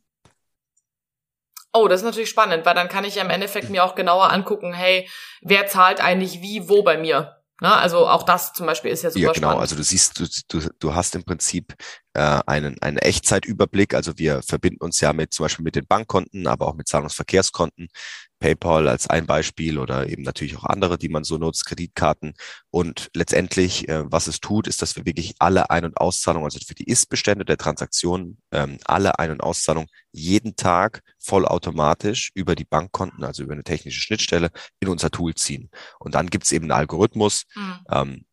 Oh, das ist natürlich spannend, weil dann kann ich ja im Endeffekt mir auch genauer angucken, hey, wer zahlt eigentlich wie, wo bei mir? Na, ne? also auch das zum Beispiel ist ja super ja, genau. Spannend. Also du siehst, du, du, du hast im Prinzip äh, einen, einen Echtzeitüberblick. Also wir verbinden uns ja mit zum Beispiel mit den Bankkonten, aber auch mit Zahlungsverkehrskonten. PayPal als ein Beispiel oder eben natürlich auch andere, die man so nutzt, Kreditkarten. Und letztendlich, äh, was es tut, ist, dass wir wirklich alle Ein- und Auszahlungen, also für die Ist-Bestände der Transaktionen, ähm, alle Ein- und Auszahlungen jeden Tag vollautomatisch über die Bankkonten, also über eine technische Schnittstelle, in unser Tool ziehen. Und dann gibt es eben einen Algorithmus, mhm. ähm,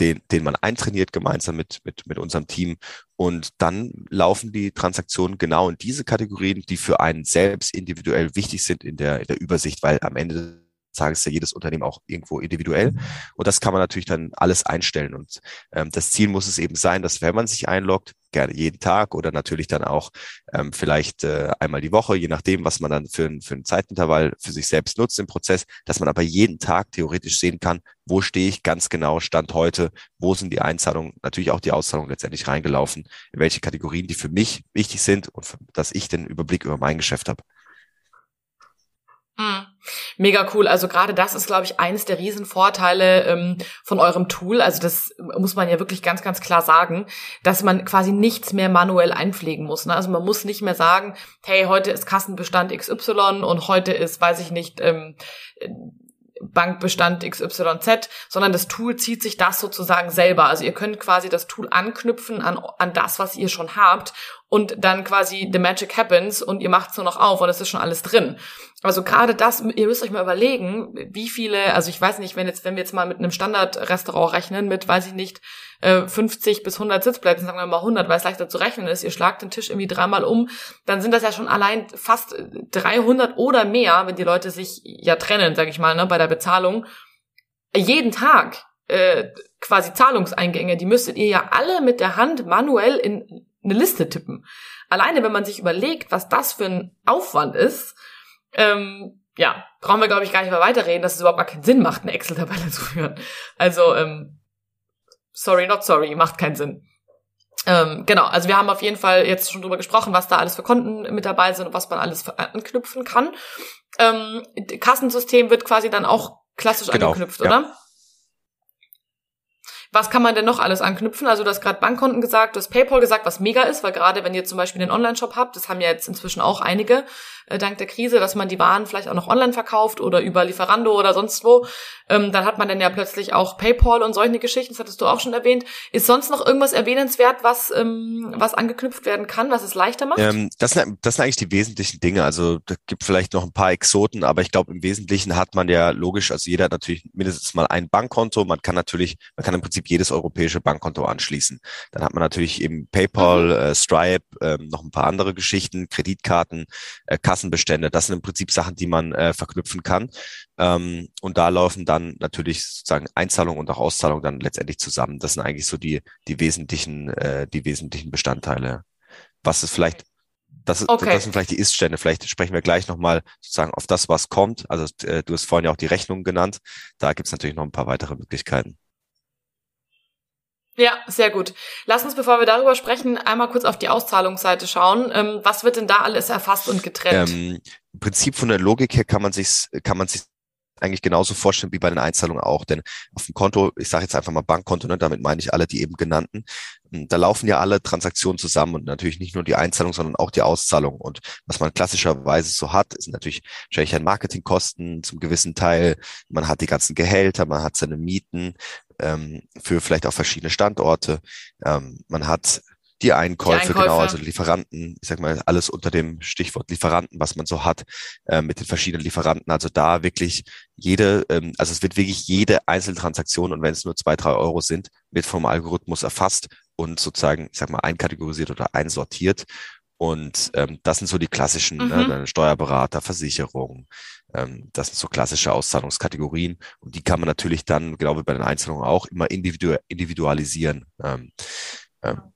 den, den man eintrainiert gemeinsam mit, mit, mit unserem Team. Und dann laufen die Transaktionen genau in diese Kategorien, die für einen selbst individuell wichtig sind in der, in der Übersicht, weil am Ende Tages ist ja jedes Unternehmen auch irgendwo individuell. Und das kann man natürlich dann alles einstellen. Und ähm, das Ziel muss es eben sein, dass wenn man sich einloggt, gerne jeden Tag oder natürlich dann auch ähm, vielleicht äh, einmal die Woche, je nachdem, was man dann für, für einen Zeitintervall für sich selbst nutzt im Prozess, dass man aber jeden Tag theoretisch sehen kann, wo stehe ich ganz genau, Stand heute, wo sind die Einzahlungen, natürlich auch die Auszahlungen letztendlich reingelaufen, in welche Kategorien die für mich wichtig sind und für, dass ich den Überblick über mein Geschäft habe. Mhm. Mega cool. Also gerade das ist, glaube ich, eines der Riesenvorteile ähm, von eurem Tool. Also das muss man ja wirklich ganz, ganz klar sagen, dass man quasi nichts mehr manuell einpflegen muss. Ne? Also man muss nicht mehr sagen, hey, heute ist Kassenbestand XY und heute ist, weiß ich nicht, ähm, Bankbestand XYZ, sondern das Tool zieht sich das sozusagen selber. Also ihr könnt quasi das Tool anknüpfen an, an das, was ihr schon habt und dann quasi the magic happens und ihr macht es nur noch auf und es ist schon alles drin. Also gerade das, ihr müsst euch mal überlegen, wie viele, also ich weiß nicht, wenn jetzt, wenn wir jetzt mal mit einem Standardrestaurant rechnen, mit, weiß ich nicht, 50 äh, bis 100 Sitzplätzen, sagen wir mal 100, weil es leichter zu rechnen ist, ihr schlagt den Tisch irgendwie dreimal um, dann sind das ja schon allein fast 300 oder mehr, wenn die Leute sich ja trennen, sag ich mal, ne, bei der Bezahlung. Jeden Tag äh, quasi Zahlungseingänge, die müsstet ihr ja alle mit der Hand manuell in eine Liste tippen. Alleine, wenn man sich überlegt, was das für ein Aufwand ist, ähm, ja, brauchen wir, glaube ich, gar nicht mehr weiterreden, dass es überhaupt gar keinen Sinn macht, eine Excel-Tabelle zu führen. Also, ähm, sorry, not sorry, macht keinen Sinn. Ähm, genau, also wir haben auf jeden Fall jetzt schon drüber gesprochen, was da alles für Konten mit dabei sind und was man alles anknüpfen kann. Ähm, Kassensystem wird quasi dann auch klassisch genau, angeknüpft, ja. oder? Was kann man denn noch alles anknüpfen? Also du hast gerade Bankkonten gesagt, du hast PayPal gesagt, was mega ist, weil gerade wenn ihr zum Beispiel den Online-Shop habt, das haben ja jetzt inzwischen auch einige, äh, dank der Krise, dass man die Waren vielleicht auch noch online verkauft oder über Lieferando oder sonst wo, ähm, dann hat man dann ja plötzlich auch PayPal und solche Geschichten, das hattest du auch schon erwähnt. Ist sonst noch irgendwas erwähnenswert, was, ähm, was angeknüpft werden kann, was es leichter macht? Ähm, das, sind, das sind eigentlich die wesentlichen Dinge. Also da gibt vielleicht noch ein paar Exoten, aber ich glaube, im Wesentlichen hat man ja logisch, also jeder hat natürlich mindestens mal ein Bankkonto. Man kann natürlich, man kann im Prinzip jedes europäische Bankkonto anschließen. Dann hat man natürlich eben PayPal, mhm. äh, Stripe, äh, noch ein paar andere Geschichten, Kreditkarten, äh, Kassenbestände. Das sind im Prinzip Sachen, die man äh, verknüpfen kann. Ähm, und da laufen dann natürlich sozusagen Einzahlung und auch Auszahlung dann letztendlich zusammen. Das sind eigentlich so die, die wesentlichen, äh, die wesentlichen Bestandteile. Was ist vielleicht das, okay. das sind vielleicht die Ist-Stände. Vielleicht sprechen wir gleich nochmal sozusagen auf das, was kommt. Also äh, du hast vorhin ja auch die Rechnung genannt. Da gibt es natürlich noch ein paar weitere Möglichkeiten. Ja, sehr gut. Lass uns, bevor wir darüber sprechen, einmal kurz auf die Auszahlungsseite schauen. Ähm, was wird denn da alles erfasst und getrennt? Ähm, Im Prinzip von der Logik her kann man sich kann man sich eigentlich genauso vorstellen wie bei den Einzahlungen auch. Denn auf dem Konto, ich sage jetzt einfach mal Bankkonto, ne, damit meine ich alle die eben genannten, hm, da laufen ja alle Transaktionen zusammen und natürlich nicht nur die Einzahlung, sondern auch die Auszahlung. Und was man klassischerweise so hat, ist natürlich wahrscheinlich ein Marketingkosten zum gewissen Teil. Man hat die ganzen Gehälter, man hat seine Mieten, ähm, für vielleicht auch verschiedene Standorte. Ähm, man hat die Einkäufe, die Einkäufe, genau, also Lieferanten, ich sag mal, alles unter dem Stichwort Lieferanten, was man so hat, äh, mit den verschiedenen Lieferanten. Also da wirklich jede, ähm, also es wird wirklich jede Einzeltransaktion und wenn es nur zwei, drei Euro sind, wird vom Algorithmus erfasst und sozusagen, ich sag mal, einkategorisiert oder einsortiert. Und ähm, das sind so die klassischen, ne, mhm. ne, Steuerberater, Versicherung. Ähm, das sind so klassische Auszahlungskategorien. Und die kann man natürlich dann, genau wie bei den Einzahlungen auch, immer individu individualisieren. Ähm, ähm,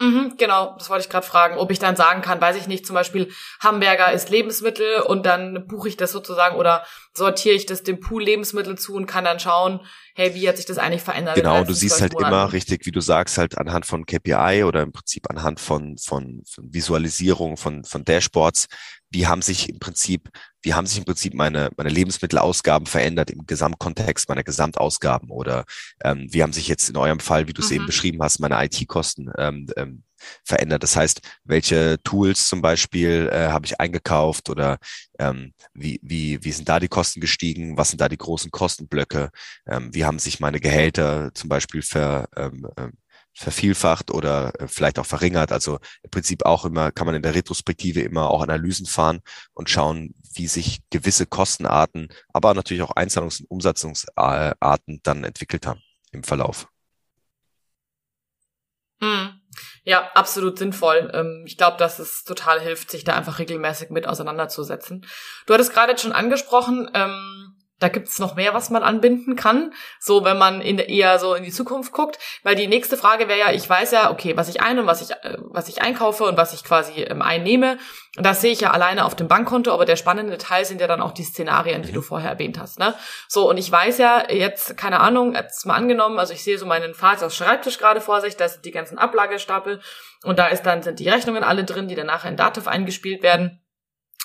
Mhm, genau, das wollte ich gerade fragen, ob ich dann sagen kann, weiß ich nicht, zum Beispiel Hamburger ist Lebensmittel und dann buche ich das sozusagen oder sortiere ich das dem Pool Lebensmittel zu und kann dann schauen, hey, wie hat sich das eigentlich verändert? Genau, du siehst halt Monaten. immer richtig, wie du sagst, halt anhand von KPI oder im Prinzip anhand von, von, von Visualisierung, von, von Dashboards, wie haben sich im Prinzip, wie haben sich im Prinzip meine, meine Lebensmittelausgaben verändert im Gesamtkontext meiner Gesamtausgaben oder ähm, wie haben sich jetzt in eurem Fall, wie du es mhm. eben beschrieben hast, meine IT-Kosten ähm, ähm, verändert. Das heißt, welche Tools zum Beispiel äh, habe ich eingekauft oder ähm, wie, wie, wie sind da die Kosten gestiegen? Was sind da die großen Kostenblöcke? Ähm, wie haben sich meine Gehälter zum Beispiel ver, ähm, ähm vervielfacht oder äh, vielleicht auch verringert. Also im Prinzip auch immer, kann man in der Retrospektive immer auch Analysen fahren und schauen, wie sich gewisse Kostenarten, aber natürlich auch Einzahlungs- und Umsatzungsarten dann entwickelt haben im Verlauf. Mhm. Ja, absolut sinnvoll. Ähm, ich glaube, dass es total hilft, sich da einfach regelmäßig mit auseinanderzusetzen. Du hattest gerade schon angesprochen, ähm, da gibt's noch mehr, was man anbinden kann, so wenn man in eher so in die Zukunft guckt, weil die nächste Frage wäre ja, ich weiß ja, okay, was ich ein und was ich äh, was ich einkaufe und was ich quasi ähm, einnehme, das sehe ich ja alleine auf dem Bankkonto, aber der spannende Teil sind ja dann auch die Szenarien, die du vorher erwähnt hast, ne? So und ich weiß ja jetzt keine Ahnung, jetzt mal angenommen, also ich sehe so meinen Vaters Schreibtisch gerade vor sich, da sind die ganzen Ablagestapel und da ist dann sind die Rechnungen alle drin, die dann nachher in Dativ eingespielt werden.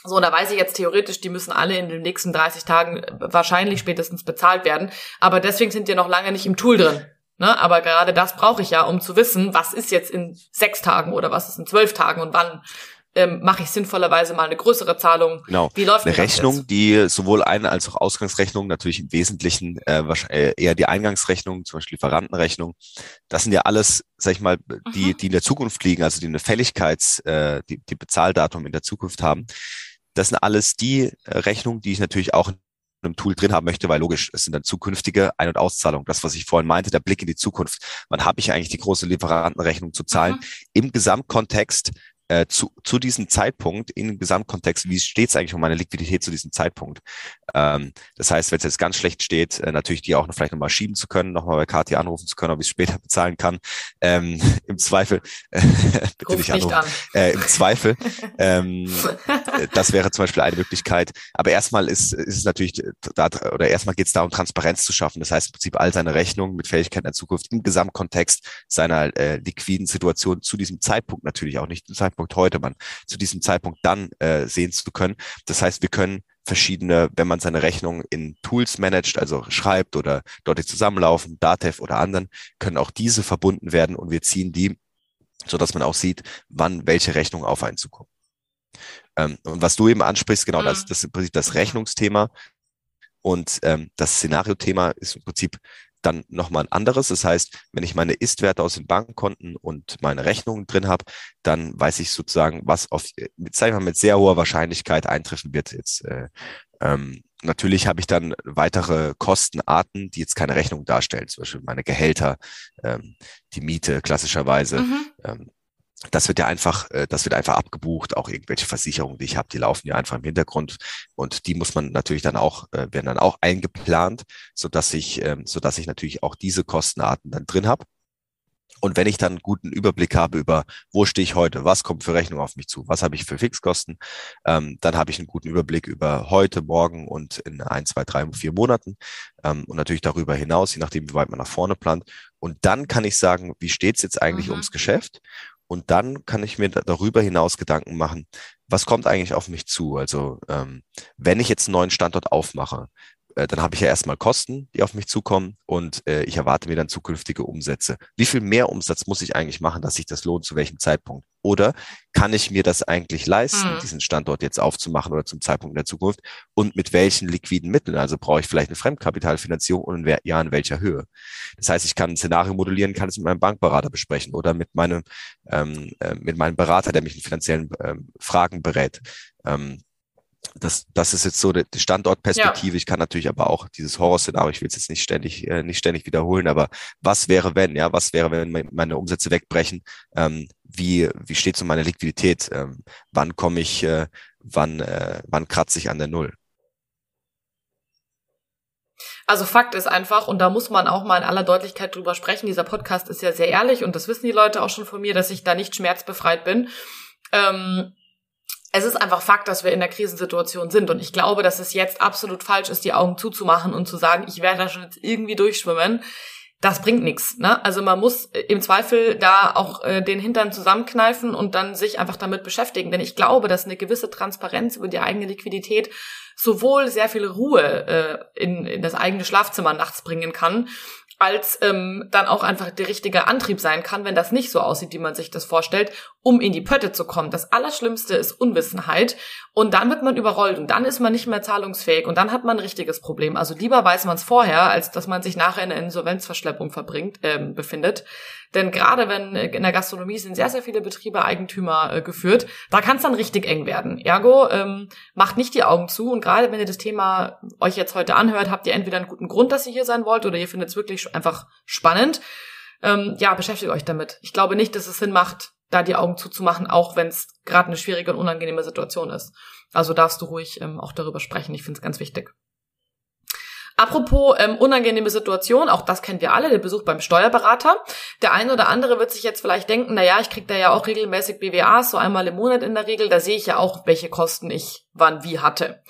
So, da weiß ich jetzt theoretisch, die müssen alle in den nächsten 30 Tagen äh, wahrscheinlich spätestens bezahlt werden. Aber deswegen sind die noch lange nicht im Tool drin. Ne? Aber gerade das brauche ich ja, um zu wissen, was ist jetzt in sechs Tagen oder was ist in zwölf Tagen und wann ähm, mache ich sinnvollerweise mal eine größere Zahlung. Genau. Wie läuft eine Rechnung, die sowohl Ein- als auch Ausgangsrechnung, natürlich im Wesentlichen äh, äh, eher die Eingangsrechnung, zum Beispiel Lieferantenrechnung. Das sind ja alles, sag ich mal, die, mhm. die in der Zukunft liegen, also die eine Fälligkeits, äh, die, die Bezahldatum in der Zukunft haben. Das sind alles die äh, Rechnungen, die ich natürlich auch in einem Tool drin haben möchte, weil logisch, es sind dann zukünftige Ein- und Auszahlungen. Das, was ich vorhin meinte, der Blick in die Zukunft. Wann habe ich eigentlich die große Lieferantenrechnung zu zahlen? Mhm. Im Gesamtkontext äh, zu, zu diesem Zeitpunkt im Gesamtkontext, wie steht es eigentlich um meine Liquidität zu diesem Zeitpunkt? Ähm, das heißt, wenn es jetzt ganz schlecht steht, äh, natürlich die auch noch vielleicht nochmal schieben zu können, nochmal bei KT anrufen zu können, ob ich es später bezahlen kann. Ähm, Im Zweifel, äh, bitte nicht anrufen. An. Äh, Im Zweifel, ähm, das wäre zum Beispiel eine Möglichkeit. Aber erstmal ist, ist es natürlich, da, oder erstmal geht es darum, Transparenz zu schaffen. Das heißt im Prinzip all seine Rechnungen mit Fähigkeiten der Zukunft im Gesamtkontext seiner äh, liquiden Situation zu diesem Zeitpunkt natürlich auch nicht zum Zeitpunkt Zeitpunkt heute, man zu diesem Zeitpunkt dann äh, sehen zu können. Das heißt, wir können verschiedene, wenn man seine Rechnung in Tools managt, also schreibt oder dort die zusammenlaufen, Datev oder anderen, können auch diese verbunden werden und wir ziehen die, so dass man auch sieht, wann welche Rechnung auf einen zukommt. Ähm, und was du eben ansprichst, genau, mhm. das, das ist im Prinzip das Rechnungsthema. Und ähm, das Szenario-Thema ist im Prinzip dann nochmal ein anderes. Das heißt, wenn ich meine Ist-Werte aus den Bankkonten und meine Rechnungen drin habe, dann weiß ich sozusagen, was auf, mit, sag ich mal, mit sehr hoher Wahrscheinlichkeit eintreffen wird. Jetzt äh, ähm, natürlich habe ich dann weitere Kostenarten, die jetzt keine Rechnung darstellen, zum Beispiel meine Gehälter, ähm, die Miete klassischerweise. Mhm. Ähm, das wird ja einfach, äh, das wird einfach abgebucht, auch irgendwelche Versicherungen, die ich habe, die laufen ja einfach im Hintergrund und die muss man natürlich dann auch, äh, werden dann auch eingeplant, so dass ich, ähm, so dass ich natürlich auch diese Kostenarten dann drin habe. Und wenn ich dann einen guten Überblick habe über, wo stehe ich heute, was kommt für Rechnung auf mich zu, was habe ich für Fixkosten, ähm, dann habe ich einen guten Überblick über heute, morgen und in ein, zwei, drei, vier Monaten ähm, und natürlich darüber hinaus, je nachdem, wie weit man nach vorne plant. Und dann kann ich sagen, wie steht es jetzt eigentlich mhm. ums Geschäft? Und dann kann ich mir darüber hinaus Gedanken machen, was kommt eigentlich auf mich zu? Also ähm, wenn ich jetzt einen neuen Standort aufmache, äh, dann habe ich ja erstmal Kosten, die auf mich zukommen und äh, ich erwarte mir dann zukünftige Umsätze. Wie viel mehr Umsatz muss ich eigentlich machen, dass sich das lohnt, zu welchem Zeitpunkt? Oder kann ich mir das eigentlich leisten, hm. diesen Standort jetzt aufzumachen oder zum Zeitpunkt in der Zukunft? Und mit welchen liquiden Mitteln? Also brauche ich vielleicht eine Fremdkapitalfinanzierung und in ja, in welcher Höhe? Das heißt, ich kann ein Szenario modellieren, kann es mit meinem Bankberater besprechen oder mit meinem, ähm, äh, mit meinem Berater, der mich in finanziellen ähm, Fragen berät. Ähm, das, das ist jetzt so die Standortperspektive. Ja. Ich kann natürlich aber auch dieses Horrorszenario, ich will es jetzt nicht ständig, äh, nicht ständig wiederholen, aber was wäre, wenn, ja, was wäre, wenn meine Umsätze wegbrechen? Ähm, wie, wie steht es um meine Liquidität? Ähm, wann komme ich, äh, wann, äh, wann kratze ich an der Null? Also Fakt ist einfach, und da muss man auch mal in aller Deutlichkeit drüber sprechen, dieser Podcast ist ja sehr ehrlich und das wissen die Leute auch schon von mir, dass ich da nicht schmerzbefreit bin. Ähm, es ist einfach Fakt, dass wir in der Krisensituation sind. Und ich glaube, dass es jetzt absolut falsch ist, die Augen zuzumachen und zu sagen, ich werde da schon jetzt irgendwie durchschwimmen das bringt nichts. Ne? Also man muss äh, im Zweifel da auch äh, den Hintern zusammenkneifen und dann sich einfach damit beschäftigen. Denn ich glaube, dass eine gewisse Transparenz über die eigene Liquidität sowohl sehr viel Ruhe äh, in, in das eigene Schlafzimmer nachts bringen kann, als ähm, dann auch einfach der richtige Antrieb sein kann, wenn das nicht so aussieht, wie man sich das vorstellt, um in die Pötte zu kommen. Das Allerschlimmste ist Unwissenheit und dann wird man überrollt und dann ist man nicht mehr zahlungsfähig und dann hat man ein richtiges Problem. Also lieber weiß man es vorher, als dass man sich nachher in einer Insolvenzverschleppung verbringt, ähm, befindet. Denn gerade wenn äh, in der Gastronomie sind sehr, sehr viele Betriebe Eigentümer äh, geführt, da kann es dann richtig eng werden. Ergo, ähm, macht nicht die Augen zu und gerade wenn ihr das Thema euch jetzt heute anhört, habt ihr entweder einen guten Grund, dass ihr hier sein wollt oder ihr findet es wirklich einfach spannend. Ähm, ja, beschäftigt euch damit. Ich glaube nicht, dass es Sinn macht, da die Augen zuzumachen, auch wenn es gerade eine schwierige und unangenehme Situation ist. Also darfst du ruhig ähm, auch darüber sprechen. Ich finde es ganz wichtig. Apropos ähm, unangenehme Situation, auch das kennen wir alle, der Besuch beim Steuerberater. Der eine oder andere wird sich jetzt vielleicht denken, na ja, ich krieg da ja auch regelmäßig BWAs, so einmal im Monat in der Regel, da sehe ich ja auch, welche Kosten ich wann wie hatte.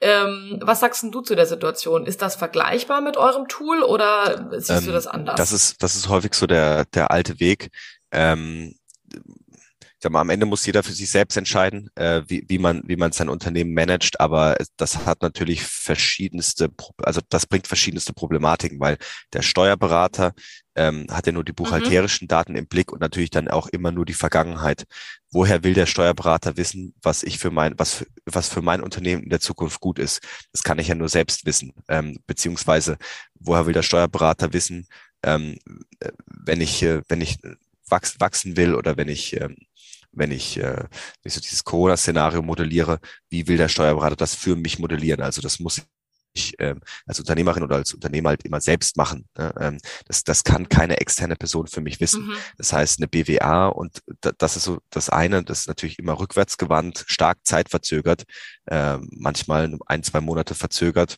Ähm, was sagst denn du zu der Situation? Ist das vergleichbar mit eurem Tool oder siehst ähm, du das anders? Das ist, das ist häufig so der, der alte Weg. Ähm, sag mal, am Ende muss jeder für sich selbst entscheiden, äh, wie, wie man wie man sein Unternehmen managt, aber das hat natürlich verschiedenste, also das bringt verschiedenste Problematiken, weil der Steuerberater ähm, hat ja nur die mhm. buchhalterischen mhm. Daten im Blick und natürlich dann auch immer nur die Vergangenheit. Woher will der Steuerberater wissen, was ich für mein, was für, was für mein Unternehmen in der Zukunft gut ist? Das kann ich ja nur selbst wissen. Ähm, beziehungsweise woher will der Steuerberater wissen, ähm, äh, wenn ich, äh, wenn ich wachs, wachsen will oder wenn ich ähm, wenn ich, äh, wenn ich so dieses Corona-Szenario modelliere, wie will der Steuerberater das für mich modellieren? Also das muss ich ähm, als Unternehmerin oder als Unternehmer halt immer selbst machen. Ne? Ähm, das, das kann keine externe Person für mich wissen. Mhm. Das heißt, eine BWA und da, das ist so das eine, das ist natürlich immer rückwärtsgewandt, stark zeitverzögert, äh, manchmal ein, zwei Monate verzögert.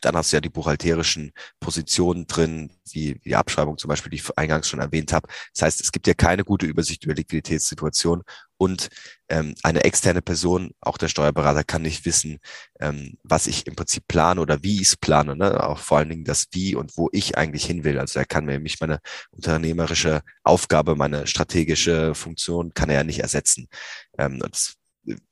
Dann hast du ja die buchhalterischen Positionen drin, wie die Abschreibung zum Beispiel, die ich eingangs schon erwähnt habe. Das heißt, es gibt ja keine gute Übersicht über Liquiditätssituation und ähm, eine externe Person, auch der Steuerberater, kann nicht wissen, ähm, was ich im Prinzip plane oder wie ich es plane. Ne? Auch vor allen Dingen das Wie und wo ich eigentlich hin will. Also er kann mir mich meine unternehmerische Aufgabe, meine strategische Funktion, kann er ja nicht ersetzen. Ähm, das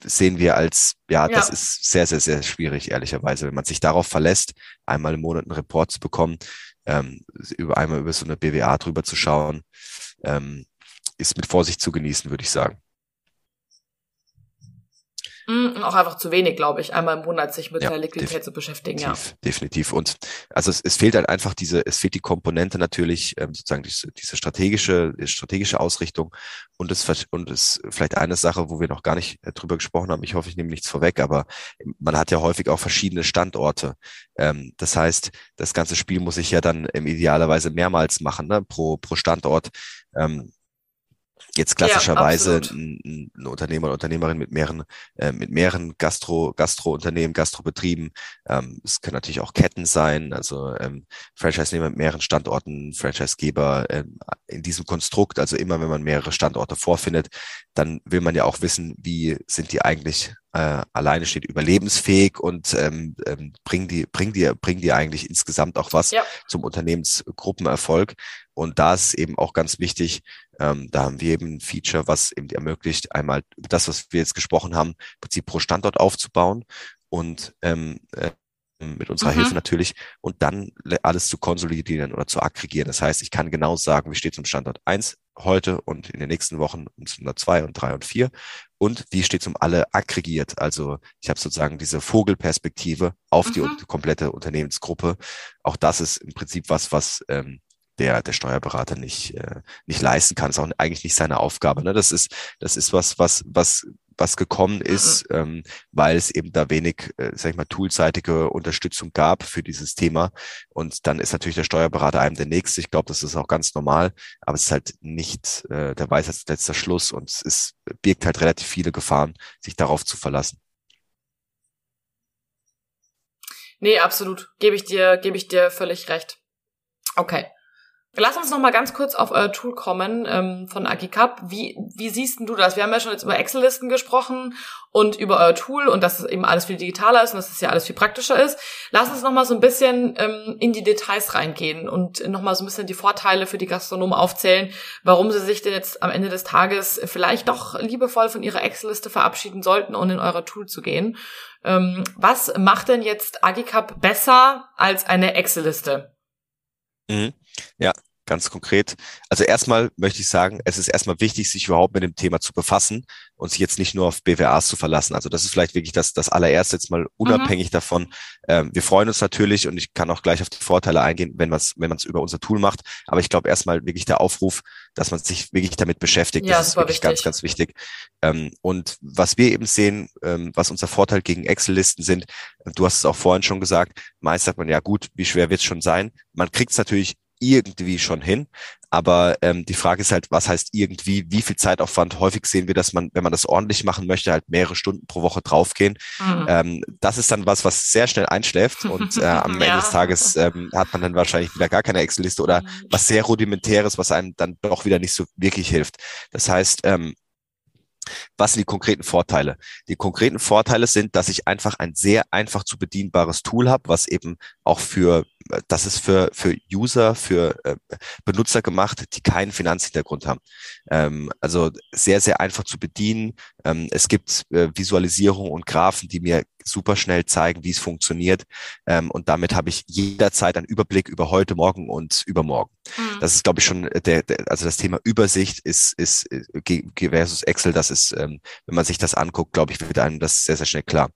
sehen wir als, ja, ja, das ist sehr, sehr, sehr schwierig, ehrlicherweise. Wenn man sich darauf verlässt, einmal im Monat einen Report zu bekommen, ähm, über einmal über so eine BWA drüber zu schauen, ähm, ist mit Vorsicht zu genießen, würde ich sagen. Mm, und auch einfach zu wenig, glaube ich, einmal im Monat sich mit ja, der Liquidität zu beschäftigen. Ja, definitiv. Und also es, es fehlt halt einfach diese, es fehlt die Komponente natürlich, ähm, sozusagen diese, diese strategische, strategische Ausrichtung. Und es und es vielleicht eine Sache, wo wir noch gar nicht äh, drüber gesprochen haben. Ich hoffe, ich nehme nichts vorweg, aber man hat ja häufig auch verschiedene Standorte. Ähm, das heißt, das ganze Spiel muss ich ja dann im idealerweise mehrmals machen, ne, pro pro Standort. Ähm, jetzt klassischerweise ja, ein, ein, Unternehmer oder Unternehmerin mit mehreren, äh, mit mehreren Gastro, Gastro-Unternehmen, Gastrobetrieben. Ähm, es können natürlich auch Ketten sein, also ähm, Franchise-Nehmer mit mehreren Standorten, Franchise-Geber ähm, in diesem Konstrukt. Also immer, wenn man mehrere Standorte vorfindet, dann will man ja auch wissen, wie sind die eigentlich äh, alleine steht überlebensfähig und ähm, ähm, bringen die, bringen die, bringen die eigentlich insgesamt auch was ja. zum Unternehmensgruppenerfolg. Und da ist eben auch ganz wichtig, ähm, da haben wir eben ein Feature, was eben ermöglicht, einmal das, was wir jetzt gesprochen haben, im Prinzip pro Standort aufzubauen und ähm, äh, mit unserer mhm. Hilfe natürlich und dann alles zu konsolidieren oder zu aggregieren. Das heißt, ich kann genau sagen, wie steht es um Standort eins heute und in den nächsten Wochen um Standort zwei und drei und vier und wie steht es um alle aggregiert. Also ich habe sozusagen diese Vogelperspektive auf mhm. die komplette Unternehmensgruppe. Auch das ist im Prinzip was, was ähm, der, der Steuerberater nicht, äh, nicht leisten kann. Das ist auch eigentlich nicht seine Aufgabe. Ne? Das ist, das ist was, was, was, was gekommen ist, mhm. ähm, weil es eben da wenig, äh, sag ich mal, toolseitige Unterstützung gab für dieses Thema. Und dann ist natürlich der Steuerberater einem der Nächste. Ich glaube, das ist auch ganz normal, aber es ist halt nicht äh, der Weisheitsletzter Schluss und es ist, birgt halt relativ viele Gefahren, sich darauf zu verlassen. Nee, absolut. Gebe ich dir, gebe ich dir völlig recht. Okay. Lass uns noch mal ganz kurz auf euer Tool kommen ähm, von Agicap. Wie, wie siehst du das? Wir haben ja schon jetzt über Excel-Listen gesprochen und über euer Tool und dass es eben alles viel digitaler ist und dass es ja alles viel praktischer ist. Lass uns noch mal so ein bisschen ähm, in die Details reingehen und noch mal so ein bisschen die Vorteile für die Gastronomen aufzählen, warum sie sich denn jetzt am Ende des Tages vielleicht doch liebevoll von ihrer Excel-Liste verabschieden sollten und in euer Tool zu gehen. Ähm, was macht denn jetzt Agicap besser als eine Excel-Liste? Mhm. Ja, ganz konkret. Also erstmal möchte ich sagen, es ist erstmal wichtig, sich überhaupt mit dem Thema zu befassen und sich jetzt nicht nur auf BWAs zu verlassen. Also das ist vielleicht wirklich das, das allererste jetzt mal unabhängig mhm. davon. Ähm, wir freuen uns natürlich und ich kann auch gleich auf die Vorteile eingehen, wenn man es wenn man es über unser Tool macht. Aber ich glaube erstmal wirklich der Aufruf, dass man sich wirklich damit beschäftigt. Ja, das ist wirklich wichtig. ganz, ganz wichtig. Ähm, und was wir eben sehen, ähm, was unser Vorteil gegen Excel-Listen sind, du hast es auch vorhin schon gesagt, meist sagt man, ja gut, wie schwer wird es schon sein? Man kriegt es natürlich irgendwie schon hin. Aber ähm, die Frage ist halt, was heißt irgendwie, wie viel Zeitaufwand? Häufig sehen wir, dass man, wenn man das ordentlich machen möchte, halt mehrere Stunden pro Woche draufgehen. Mhm. Ähm, das ist dann was, was sehr schnell einschläft und äh, am ja. Ende des Tages ähm, hat man dann wahrscheinlich wieder gar keine Excel-Liste oder mhm. was sehr rudimentäres, was einem dann doch wieder nicht so wirklich hilft. Das heißt, ähm, was sind die konkreten Vorteile? Die konkreten Vorteile sind, dass ich einfach ein sehr einfach zu bedienbares Tool habe, was eben auch für das ist für, für User, für äh, Benutzer gemacht, die keinen Finanzhintergrund haben. Ähm, also sehr, sehr einfach zu bedienen. Ähm, es gibt äh, Visualisierungen und Graphen, die mir super schnell zeigen, wie es funktioniert. Ähm, und damit habe ich jederzeit einen Überblick über heute, morgen und übermorgen. Mhm. Das ist, glaube ich, schon der, der, also das Thema Übersicht ist, ist äh, versus Excel, das ist, ähm, wenn man sich das anguckt, glaube ich, wird einem das sehr, sehr schnell klar.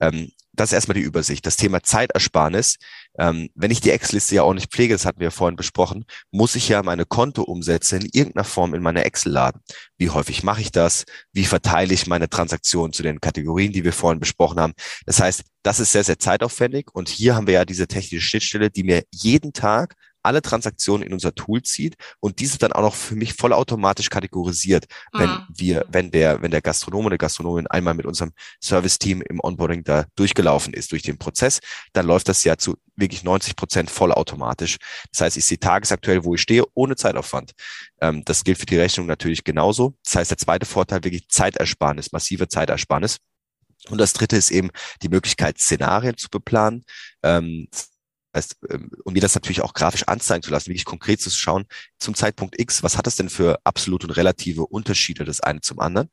Ähm, das ist erstmal die Übersicht. Das Thema Zeitersparnis. Ähm, wenn ich die Excel-Liste ja auch nicht pflege, das hatten wir vorhin besprochen, muss ich ja meine Kontoumsätze in irgendeiner Form in meine Excel laden. Wie häufig mache ich das? Wie verteile ich meine Transaktionen zu den Kategorien, die wir vorhin besprochen haben? Das heißt, das ist sehr, sehr zeitaufwendig. Und hier haben wir ja diese technische Schnittstelle, die mir jeden Tag alle Transaktionen in unser Tool zieht und diese dann auch noch für mich vollautomatisch kategorisiert, wenn mhm. wir, wenn der, wenn der Gastronom oder Gastronomin einmal mit unserem Service-Team im Onboarding da durchgelaufen ist durch den Prozess, dann läuft das ja zu wirklich 90 Prozent vollautomatisch. Das heißt, ich sehe tagesaktuell, wo ich stehe, ohne Zeitaufwand. Ähm, das gilt für die Rechnung natürlich genauso. Das heißt, der zweite Vorteil wirklich Zeitersparnis, massive Zeitersparnis. Und das dritte ist eben die Möglichkeit, Szenarien zu beplanen. Ähm, heißt, ähm, um mir das natürlich auch grafisch anzeigen zu lassen, wirklich konkret zu schauen, zum Zeitpunkt X, was hat das denn für absolute und relative Unterschiede das eine zum anderen?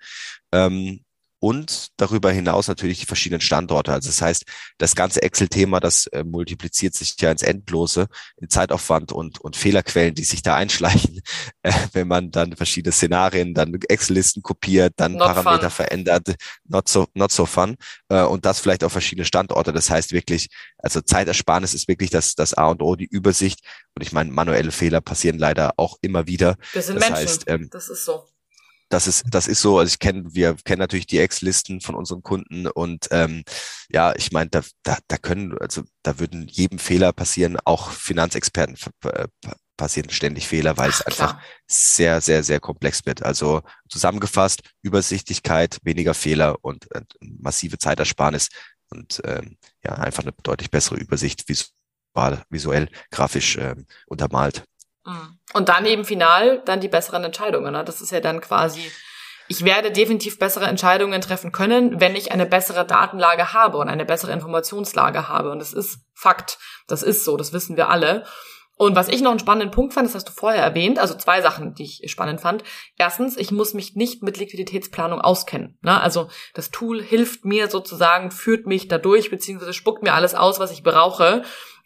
Ähm, und darüber hinaus natürlich die verschiedenen Standorte. Also das heißt, das ganze Excel-Thema, das äh, multipliziert sich ja ins Endlose in Zeitaufwand und, und Fehlerquellen, die sich da einschleichen, äh, wenn man dann verschiedene Szenarien, dann Excel-Listen kopiert, dann not Parameter fun. verändert, not so, not so fun. Äh, und das vielleicht auf verschiedene Standorte. Das heißt wirklich, also Zeitersparnis ist wirklich das, das A und O, die Übersicht. Und ich meine, manuelle Fehler passieren leider auch immer wieder. Wir sind das Menschen. Heißt, ähm, das ist so das ist, das ist so, also ich kenne, wir kennen natürlich die Ex-Listen von unseren Kunden und ähm, ja, ich meine, da, da, da können, also da würden jedem Fehler passieren, auch Finanzexperten passieren ständig Fehler, weil Ach, es einfach klar. sehr, sehr, sehr komplex wird. Also zusammengefasst, Übersichtlichkeit, weniger Fehler und äh, massive Zeitersparnis und ähm, ja, einfach eine deutlich bessere Übersicht visual, visuell, grafisch ähm, untermalt. Und dann eben final dann die besseren Entscheidungen. Ne? Das ist ja dann quasi, ich werde definitiv bessere Entscheidungen treffen können, wenn ich eine bessere Datenlage habe und eine bessere Informationslage habe. Und das ist Fakt. Das ist so, das wissen wir alle. Und was ich noch einen spannenden Punkt fand, das hast du vorher erwähnt, also zwei Sachen, die ich spannend fand. Erstens, ich muss mich nicht mit Liquiditätsplanung auskennen. Ne? Also das Tool hilft mir sozusagen, führt mich dadurch, beziehungsweise spuckt mir alles aus, was ich brauche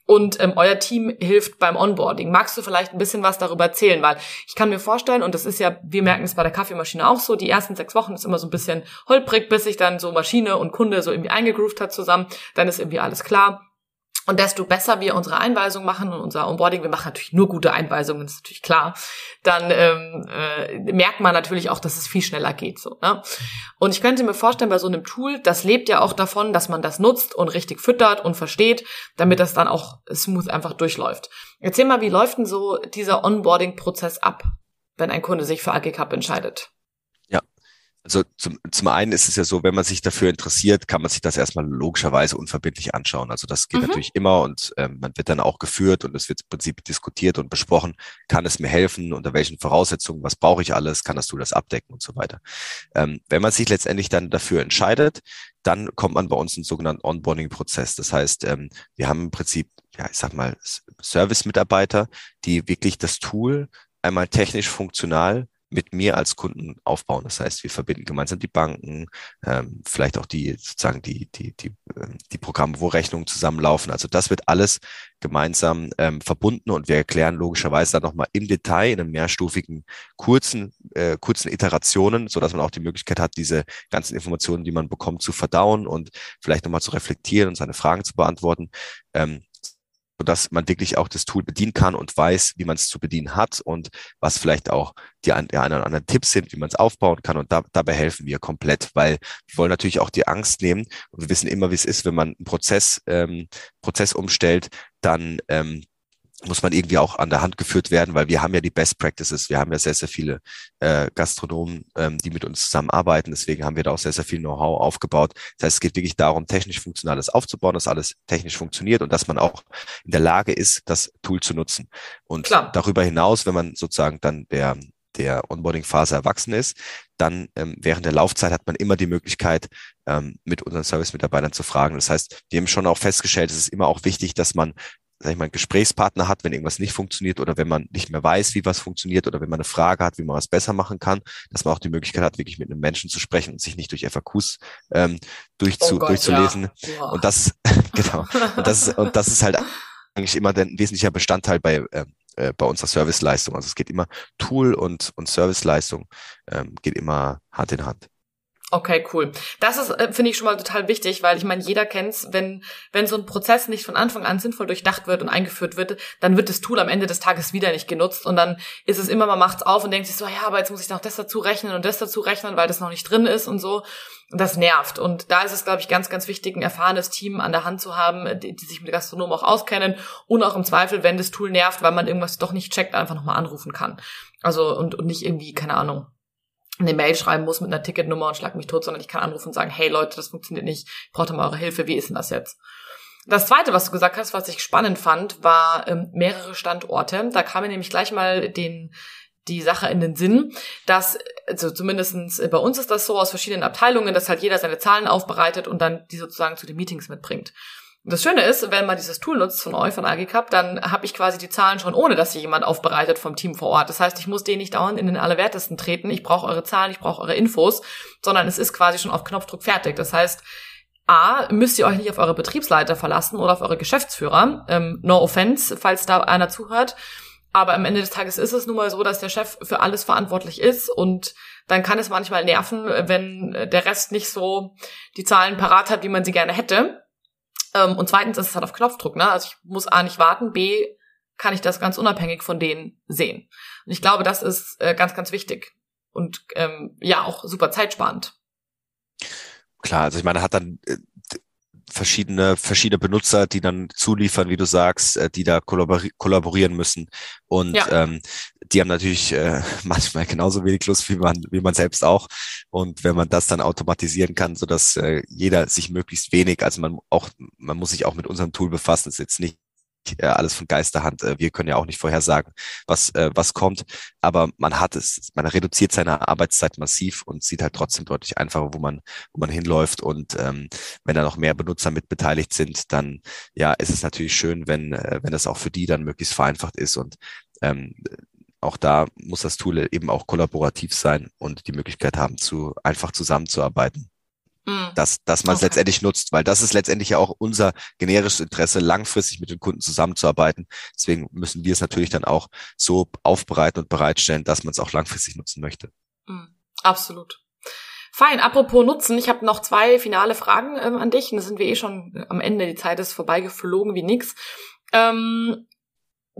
und ähm, euer Team hilft beim Onboarding. Magst du vielleicht ein bisschen was darüber erzählen? Weil ich kann mir vorstellen, und das ist ja, wir merken es bei der Kaffeemaschine auch so, die ersten sechs Wochen ist immer so ein bisschen holprig, bis sich dann so Maschine und Kunde so irgendwie eingegroovt hat zusammen. Dann ist irgendwie alles klar. Und desto besser wir unsere Einweisung machen und unser Onboarding, wir machen natürlich nur gute Einweisungen, ist natürlich klar, dann ähm, äh, merkt man natürlich auch, dass es viel schneller geht. So, ne? Und ich könnte mir vorstellen, bei so einem Tool, das lebt ja auch davon, dass man das nutzt und richtig füttert und versteht, damit das dann auch smooth einfach durchläuft. Erzähl mal, wie läuft denn so dieser Onboarding-Prozess ab, wenn ein Kunde sich für AGCAP entscheidet? Also zum, zum einen ist es ja so, wenn man sich dafür interessiert, kann man sich das erstmal logischerweise unverbindlich anschauen. Also das geht mhm. natürlich immer und ähm, man wird dann auch geführt und es wird im Prinzip diskutiert und besprochen, kann es mir helfen, unter welchen Voraussetzungen, was brauche ich alles, kann das Tool das abdecken und so weiter. Ähm, wenn man sich letztendlich dann dafür entscheidet, dann kommt man bei uns in einen sogenannten Onboarding-Prozess. Das heißt, ähm, wir haben im Prinzip, ja, ich sag mal, Service-Mitarbeiter, die wirklich das Tool einmal technisch funktional mit mir als Kunden aufbauen. Das heißt, wir verbinden gemeinsam die Banken, ähm, vielleicht auch die sozusagen die die die ähm, die Programme, wo Rechnungen zusammenlaufen. Also das wird alles gemeinsam ähm, verbunden und wir erklären logischerweise dann nochmal im Detail in einem mehrstufigen kurzen äh, kurzen Iterationen, so dass man auch die Möglichkeit hat, diese ganzen Informationen, die man bekommt, zu verdauen und vielleicht nochmal zu reflektieren und seine Fragen zu beantworten. Ähm, sodass man wirklich auch das Tool bedienen kann und weiß, wie man es zu bedienen hat und was vielleicht auch die, die ein oder anderen Tipps sind, wie man es aufbauen kann. Und da, dabei helfen wir komplett, weil wir wollen natürlich auch die Angst nehmen. Und wir wissen immer, wie es ist, wenn man einen Prozess, ähm, Prozess umstellt, dann ähm, muss man irgendwie auch an der Hand geführt werden, weil wir haben ja die Best Practices. Wir haben ja sehr, sehr viele äh, Gastronomen, ähm, die mit uns zusammenarbeiten. Deswegen haben wir da auch sehr, sehr viel Know-how aufgebaut. Das heißt, es geht wirklich darum, technisch Funktionales aufzubauen, dass alles technisch funktioniert und dass man auch in der Lage ist, das Tool zu nutzen. Und Klar. darüber hinaus, wenn man sozusagen dann der der Onboarding-Phase erwachsen ist, dann ähm, während der Laufzeit hat man immer die Möglichkeit, ähm, mit unseren Service-Mitarbeitern zu fragen. Das heißt, wir haben schon auch festgestellt, es ist immer auch wichtig, dass man sag ich mal, einen Gesprächspartner hat, wenn irgendwas nicht funktioniert oder wenn man nicht mehr weiß, wie was funktioniert oder wenn man eine Frage hat, wie man was besser machen kann, dass man auch die Möglichkeit hat, wirklich mit einem Menschen zu sprechen und sich nicht durch FAQs ähm, durchzu, oh Gott, durchzulesen. Ja. Und das, genau, und das ist, und das ist halt eigentlich immer ein wesentlicher Bestandteil bei, äh, äh, bei unserer Serviceleistung. Also es geht immer Tool und, und Serviceleistung ähm, geht immer Hand in Hand. Okay, cool. Das ist, äh, finde ich, schon mal total wichtig, weil ich meine, jeder kennt's, wenn, wenn so ein Prozess nicht von Anfang an sinnvoll durchdacht wird und eingeführt wird, dann wird das Tool am Ende des Tages wieder nicht genutzt und dann ist es immer, man macht's auf und denkt sich so, ja, aber jetzt muss ich noch das dazu rechnen und das dazu rechnen, weil das noch nicht drin ist und so. Und das nervt. Und da ist es, glaube ich, ganz, ganz wichtig, ein erfahrenes Team an der Hand zu haben, die, die sich mit Gastronomen auch auskennen und auch im Zweifel, wenn das Tool nervt, weil man irgendwas doch nicht checkt, einfach nochmal anrufen kann. Also, und, und nicht irgendwie, keine Ahnung, eine Mail schreiben muss mit einer Ticketnummer und schlag mich tot, sondern ich kann anrufen und sagen, hey Leute, das funktioniert nicht, ich brauche mal eure Hilfe, wie ist denn das jetzt? Das zweite, was du gesagt hast, was ich spannend fand, war ähm, mehrere Standorte. Da kam mir nämlich gleich mal den, die Sache in den Sinn, dass, also zumindestens bei uns ist das so aus verschiedenen Abteilungen, dass halt jeder seine Zahlen aufbereitet und dann die sozusagen zu den Meetings mitbringt. Das Schöne ist, wenn man dieses Tool nutzt von euch, von AGCAP, dann habe ich quasi die Zahlen schon, ohne dass sie jemand aufbereitet vom Team vor Ort. Das heißt, ich muss denen nicht dauernd in den Allerwertesten treten. Ich brauche eure Zahlen, ich brauche eure Infos, sondern es ist quasi schon auf Knopfdruck fertig. Das heißt, A, müsst ihr euch nicht auf eure Betriebsleiter verlassen oder auf eure Geschäftsführer. Ähm, no offense, falls da einer zuhört. Aber am Ende des Tages ist es nun mal so, dass der Chef für alles verantwortlich ist und dann kann es manchmal nerven, wenn der Rest nicht so die Zahlen parat hat, wie man sie gerne hätte. Ähm, und zweitens ist es halt auf Knopfdruck, ne? Also ich muss A nicht warten, B kann ich das ganz unabhängig von denen sehen. Und ich glaube, das ist äh, ganz, ganz wichtig. Und ähm, ja, auch super zeitsparend. Klar, also ich meine, hat dann äh, verschiedene, verschiedene Benutzer, die dann zuliefern, wie du sagst, äh, die da kollabori kollaborieren müssen. Und ja. ähm, die haben natürlich äh, manchmal genauso wenig Lust wie man, wie man selbst auch. Und wenn man das dann automatisieren kann, so dass äh, jeder sich möglichst wenig, also man auch, man muss sich auch mit unserem Tool befassen, ist jetzt nicht alles von Geisterhand. Äh, wir können ja auch nicht vorhersagen, was, äh, was kommt. Aber man hat es, man reduziert seine Arbeitszeit massiv und sieht halt trotzdem deutlich einfacher, wo man, wo man hinläuft. Und ähm, wenn da noch mehr Benutzer mit beteiligt sind, dann ja, ist es natürlich schön, wenn, äh, wenn das auch für die dann möglichst vereinfacht ist. Und ähm, auch da muss das Tool eben auch kollaborativ sein und die Möglichkeit haben, zu einfach zusammenzuarbeiten. Mhm. dass, dass man es okay. letztendlich nutzt, weil das ist letztendlich ja auch unser generisches Interesse, langfristig mit den Kunden zusammenzuarbeiten. Deswegen müssen wir es natürlich dann auch so aufbereiten und bereitstellen, dass man es auch langfristig nutzen möchte. Mhm. Absolut. Fein, apropos Nutzen, ich habe noch zwei finale Fragen ähm, an dich. Und da sind wir eh schon am Ende. Die Zeit ist vorbeigeflogen wie nix. Ähm,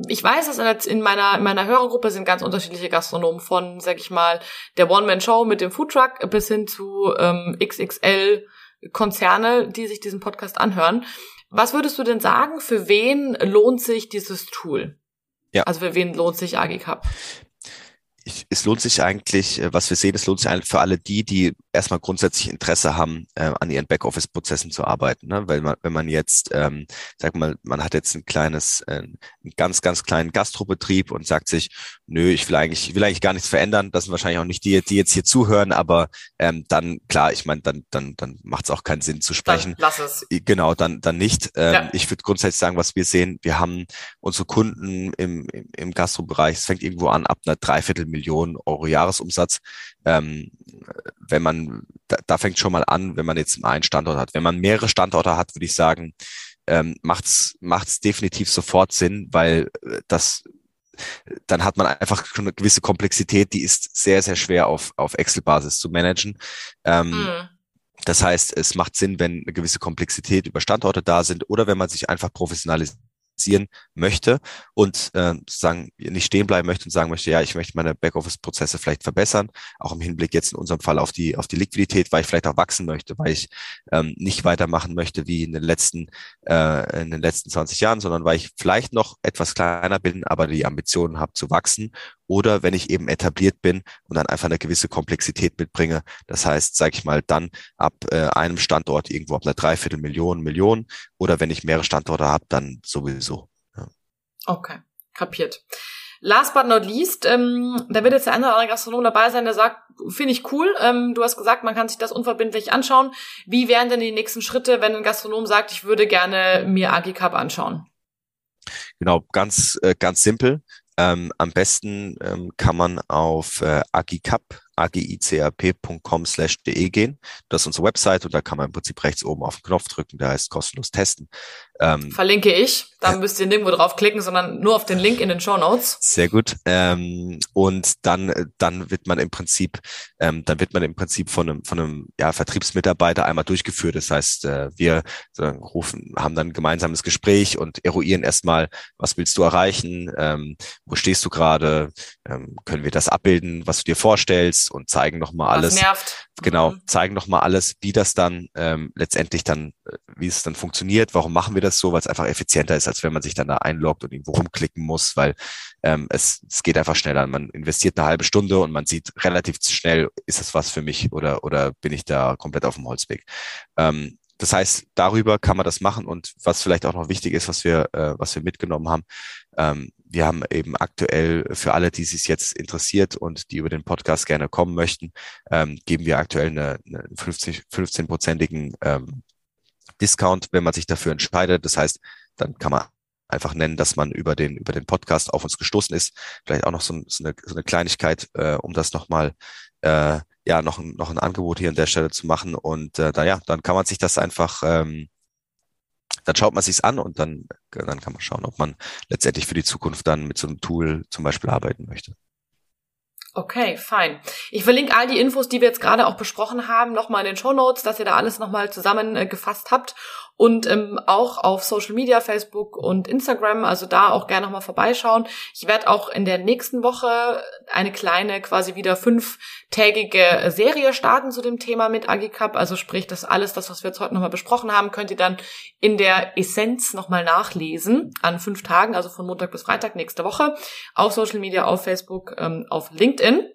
ich weiß, dass in meiner, in meiner Hörergruppe sind ganz unterschiedliche Gastronomen von, sag ich mal, der One-Man-Show mit dem Foodtruck bis hin zu ähm, XXL-Konzerne, die sich diesen Podcast anhören. Was würdest du denn sagen, für wen lohnt sich dieses Tool? Ja. Also für wen lohnt sich AG Cup? Ich, es lohnt sich eigentlich, äh, was wir sehen, es lohnt sich eigentlich für alle die, die erstmal grundsätzlich Interesse haben, äh, an ihren Backoffice-Prozessen zu arbeiten. Ne? Weil man, wenn man jetzt, ähm, sag mal, man hat jetzt ein kleines, äh, einen ganz, ganz kleinen Gastrobetrieb und sagt sich, nö, ich will eigentlich, ich will eigentlich gar nichts verändern. Das sind wahrscheinlich auch nicht die, die jetzt hier zuhören, aber ähm, dann, klar, ich meine, dann, dann, dann macht es auch keinen Sinn zu sprechen. Dann lass es. Genau, dann, dann nicht. Ähm, ja. Ich würde grundsätzlich sagen, was wir sehen, wir haben unsere Kunden im, im, im Gastrobereich, es fängt irgendwo an ab einer Dreiviertel Millionen Euro Jahresumsatz. Ähm, wenn man, da, da fängt schon mal an, wenn man jetzt einen Standort hat. Wenn man mehrere Standorte hat, würde ich sagen, ähm, macht's macht's definitiv sofort Sinn, weil äh, das dann hat man einfach schon eine gewisse Komplexität, die ist sehr, sehr schwer auf, auf Excel-Basis zu managen. Ähm, mhm. Das heißt, es macht Sinn, wenn eine gewisse Komplexität über Standorte da sind oder wenn man sich einfach professionalisiert identifizieren möchte und äh, sagen nicht stehen bleiben möchte und sagen möchte, ja, ich möchte meine Backoffice-Prozesse vielleicht verbessern, auch im Hinblick jetzt in unserem Fall auf die auf die Liquidität, weil ich vielleicht auch wachsen möchte, weil ich ähm, nicht weitermachen möchte wie in den letzten äh, in den letzten 20 Jahren, sondern weil ich vielleicht noch etwas kleiner bin, aber die Ambitionen habe zu wachsen oder wenn ich eben etabliert bin und dann einfach eine gewisse Komplexität mitbringe. Das heißt, sage ich mal, dann ab äh, einem Standort irgendwo ab einer Dreiviertelmillion, Million oder wenn ich mehrere Standorte habe, dann sowieso. Ja. Okay, kapiert. Last but not least, ähm, da wird jetzt der andere Gastronom dabei sein, der sagt, finde ich cool, ähm, du hast gesagt, man kann sich das unverbindlich anschauen. Wie wären denn die nächsten Schritte, wenn ein Gastronom sagt, ich würde gerne mir Agicap anschauen? Genau, ganz, äh, ganz simpel. Ähm, am besten ähm, kann man auf äh, agicap, agicap.com slash de gehen. Das ist unsere Website und da kann man im Prinzip rechts oben auf den Knopf drücken, der heißt kostenlos testen. Ähm, Verlinke ich. Da müsst ihr nirgendwo draufklicken, sondern nur auf den Link in den Show Notes. Sehr gut. Ähm, und dann, dann wird man im Prinzip, ähm, dann wird man im Prinzip von einem, von einem ja, Vertriebsmitarbeiter einmal durchgeführt. Das heißt, äh, wir so, rufen, haben dann ein gemeinsames Gespräch und eruieren erstmal, was willst du erreichen, ähm, wo stehst du gerade, ähm, können wir das abbilden, was du dir vorstellst und zeigen nochmal alles. Was nervt. Genau, mhm. zeigen nochmal alles, wie das dann ähm, letztendlich dann, äh, wie es dann funktioniert, warum machen wir das so, weil es einfach effizienter ist, als wenn man sich dann da einloggt und irgendwo rumklicken muss, weil ähm, es, es geht einfach schneller. Man investiert eine halbe Stunde und man sieht relativ schnell, ist das was für mich oder, oder bin ich da komplett auf dem Holzweg. Ähm, das heißt, darüber kann man das machen und was vielleicht auch noch wichtig ist, was wir, äh, was wir mitgenommen haben, ähm, wir haben eben aktuell für alle, die sich jetzt interessiert und die über den Podcast gerne kommen möchten, ähm, geben wir aktuell eine, eine 50, 15-prozentigen ähm, Discount, wenn man sich dafür entscheidet. Das heißt, dann kann man einfach nennen, dass man über den über den Podcast auf uns gestoßen ist. Vielleicht auch noch so, so, eine, so eine Kleinigkeit, äh, um das nochmal äh, ja noch ein, noch ein Angebot hier an der Stelle zu machen und äh, dann ja dann kann man sich das einfach ähm, dann schaut man sich's an und dann dann kann man schauen, ob man letztendlich für die Zukunft dann mit so einem Tool zum Beispiel arbeiten möchte. Okay, fein. Ich verlinke all die Infos, die wir jetzt gerade auch besprochen haben, nochmal in den Show Notes, dass ihr da alles nochmal zusammengefasst habt und ähm, auch auf Social Media, Facebook und Instagram, also da auch gerne nochmal vorbeischauen. Ich werde auch in der nächsten Woche eine kleine, quasi wieder fünftägige Serie starten zu dem Thema mit Agicap, also sprich, das alles, das, was wir jetzt heute nochmal besprochen haben, könnt ihr dann in der Essenz nochmal nachlesen an fünf Tagen, also von Montag bis Freitag nächste Woche, auf Social Media, auf Facebook, ähm, auf LinkedIn.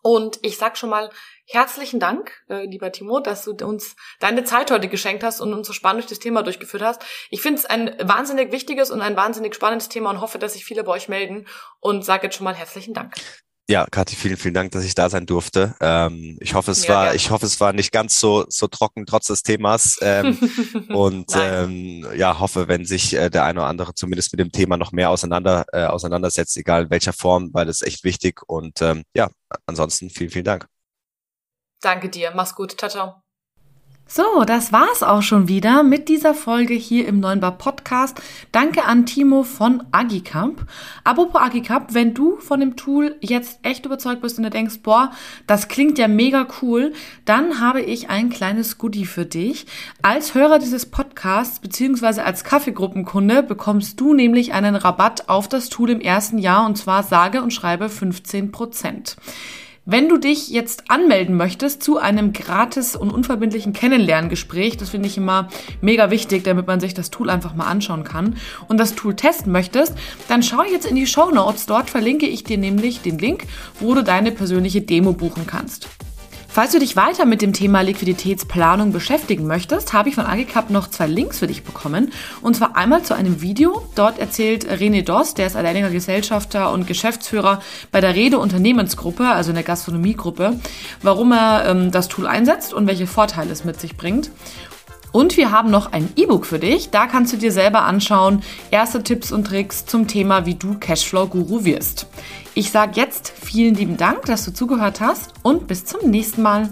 Und ich sag schon mal herzlichen Dank, äh, lieber Timo, dass du uns deine Zeit heute geschenkt hast und uns so spannend durch das Thema durchgeführt hast. Ich finde es ein wahnsinnig wichtiges und ein wahnsinnig spannendes Thema und hoffe, dass sich viele bei euch melden und sage jetzt schon mal herzlichen Dank. Ja, Kathi, vielen, vielen Dank, dass ich da sein durfte. Ähm, ich hoffe, es ja, war, gerne. ich hoffe, es war nicht ganz so so trocken trotz des Themas. Ähm, und ähm, ja, hoffe, wenn sich äh, der eine oder andere zumindest mit dem Thema noch mehr auseinander äh, auseinandersetzt, egal in welcher Form, weil das echt wichtig. Und ähm, ja, ansonsten vielen, vielen Dank. Danke dir. Mach's gut. Ciao, ciao. So, das war's auch schon wieder mit dieser Folge hier im Neuen Bar Podcast. Danke an Timo von Agicamp. Apropos Agicamp, wenn du von dem Tool jetzt echt überzeugt bist und du denkst, boah, das klingt ja mega cool, dann habe ich ein kleines Goodie für dich. Als Hörer dieses Podcasts beziehungsweise als Kaffeegruppenkunde bekommst du nämlich einen Rabatt auf das Tool im ersten Jahr und zwar sage und schreibe 15 Prozent. Wenn du dich jetzt anmelden möchtest zu einem gratis und unverbindlichen Kennenlerngespräch, das finde ich immer mega wichtig, damit man sich das Tool einfach mal anschauen kann und das Tool testen möchtest, dann schau jetzt in die Show Notes. Dort verlinke ich dir nämlich den Link, wo du deine persönliche Demo buchen kannst. Falls du dich weiter mit dem Thema Liquiditätsplanung beschäftigen möchtest, habe ich von Agicap noch zwei Links für dich bekommen. Und zwar einmal zu einem Video. Dort erzählt René Dost, der ist alleiniger Gesellschafter und Geschäftsführer bei der Rede Unternehmensgruppe, also in der Gastronomiegruppe, warum er ähm, das Tool einsetzt und welche Vorteile es mit sich bringt. Und wir haben noch ein E-Book für dich. Da kannst du dir selber anschauen. Erste Tipps und Tricks zum Thema, wie du Cashflow-Guru wirst. Ich sage jetzt vielen lieben Dank, dass du zugehört hast und bis zum nächsten Mal.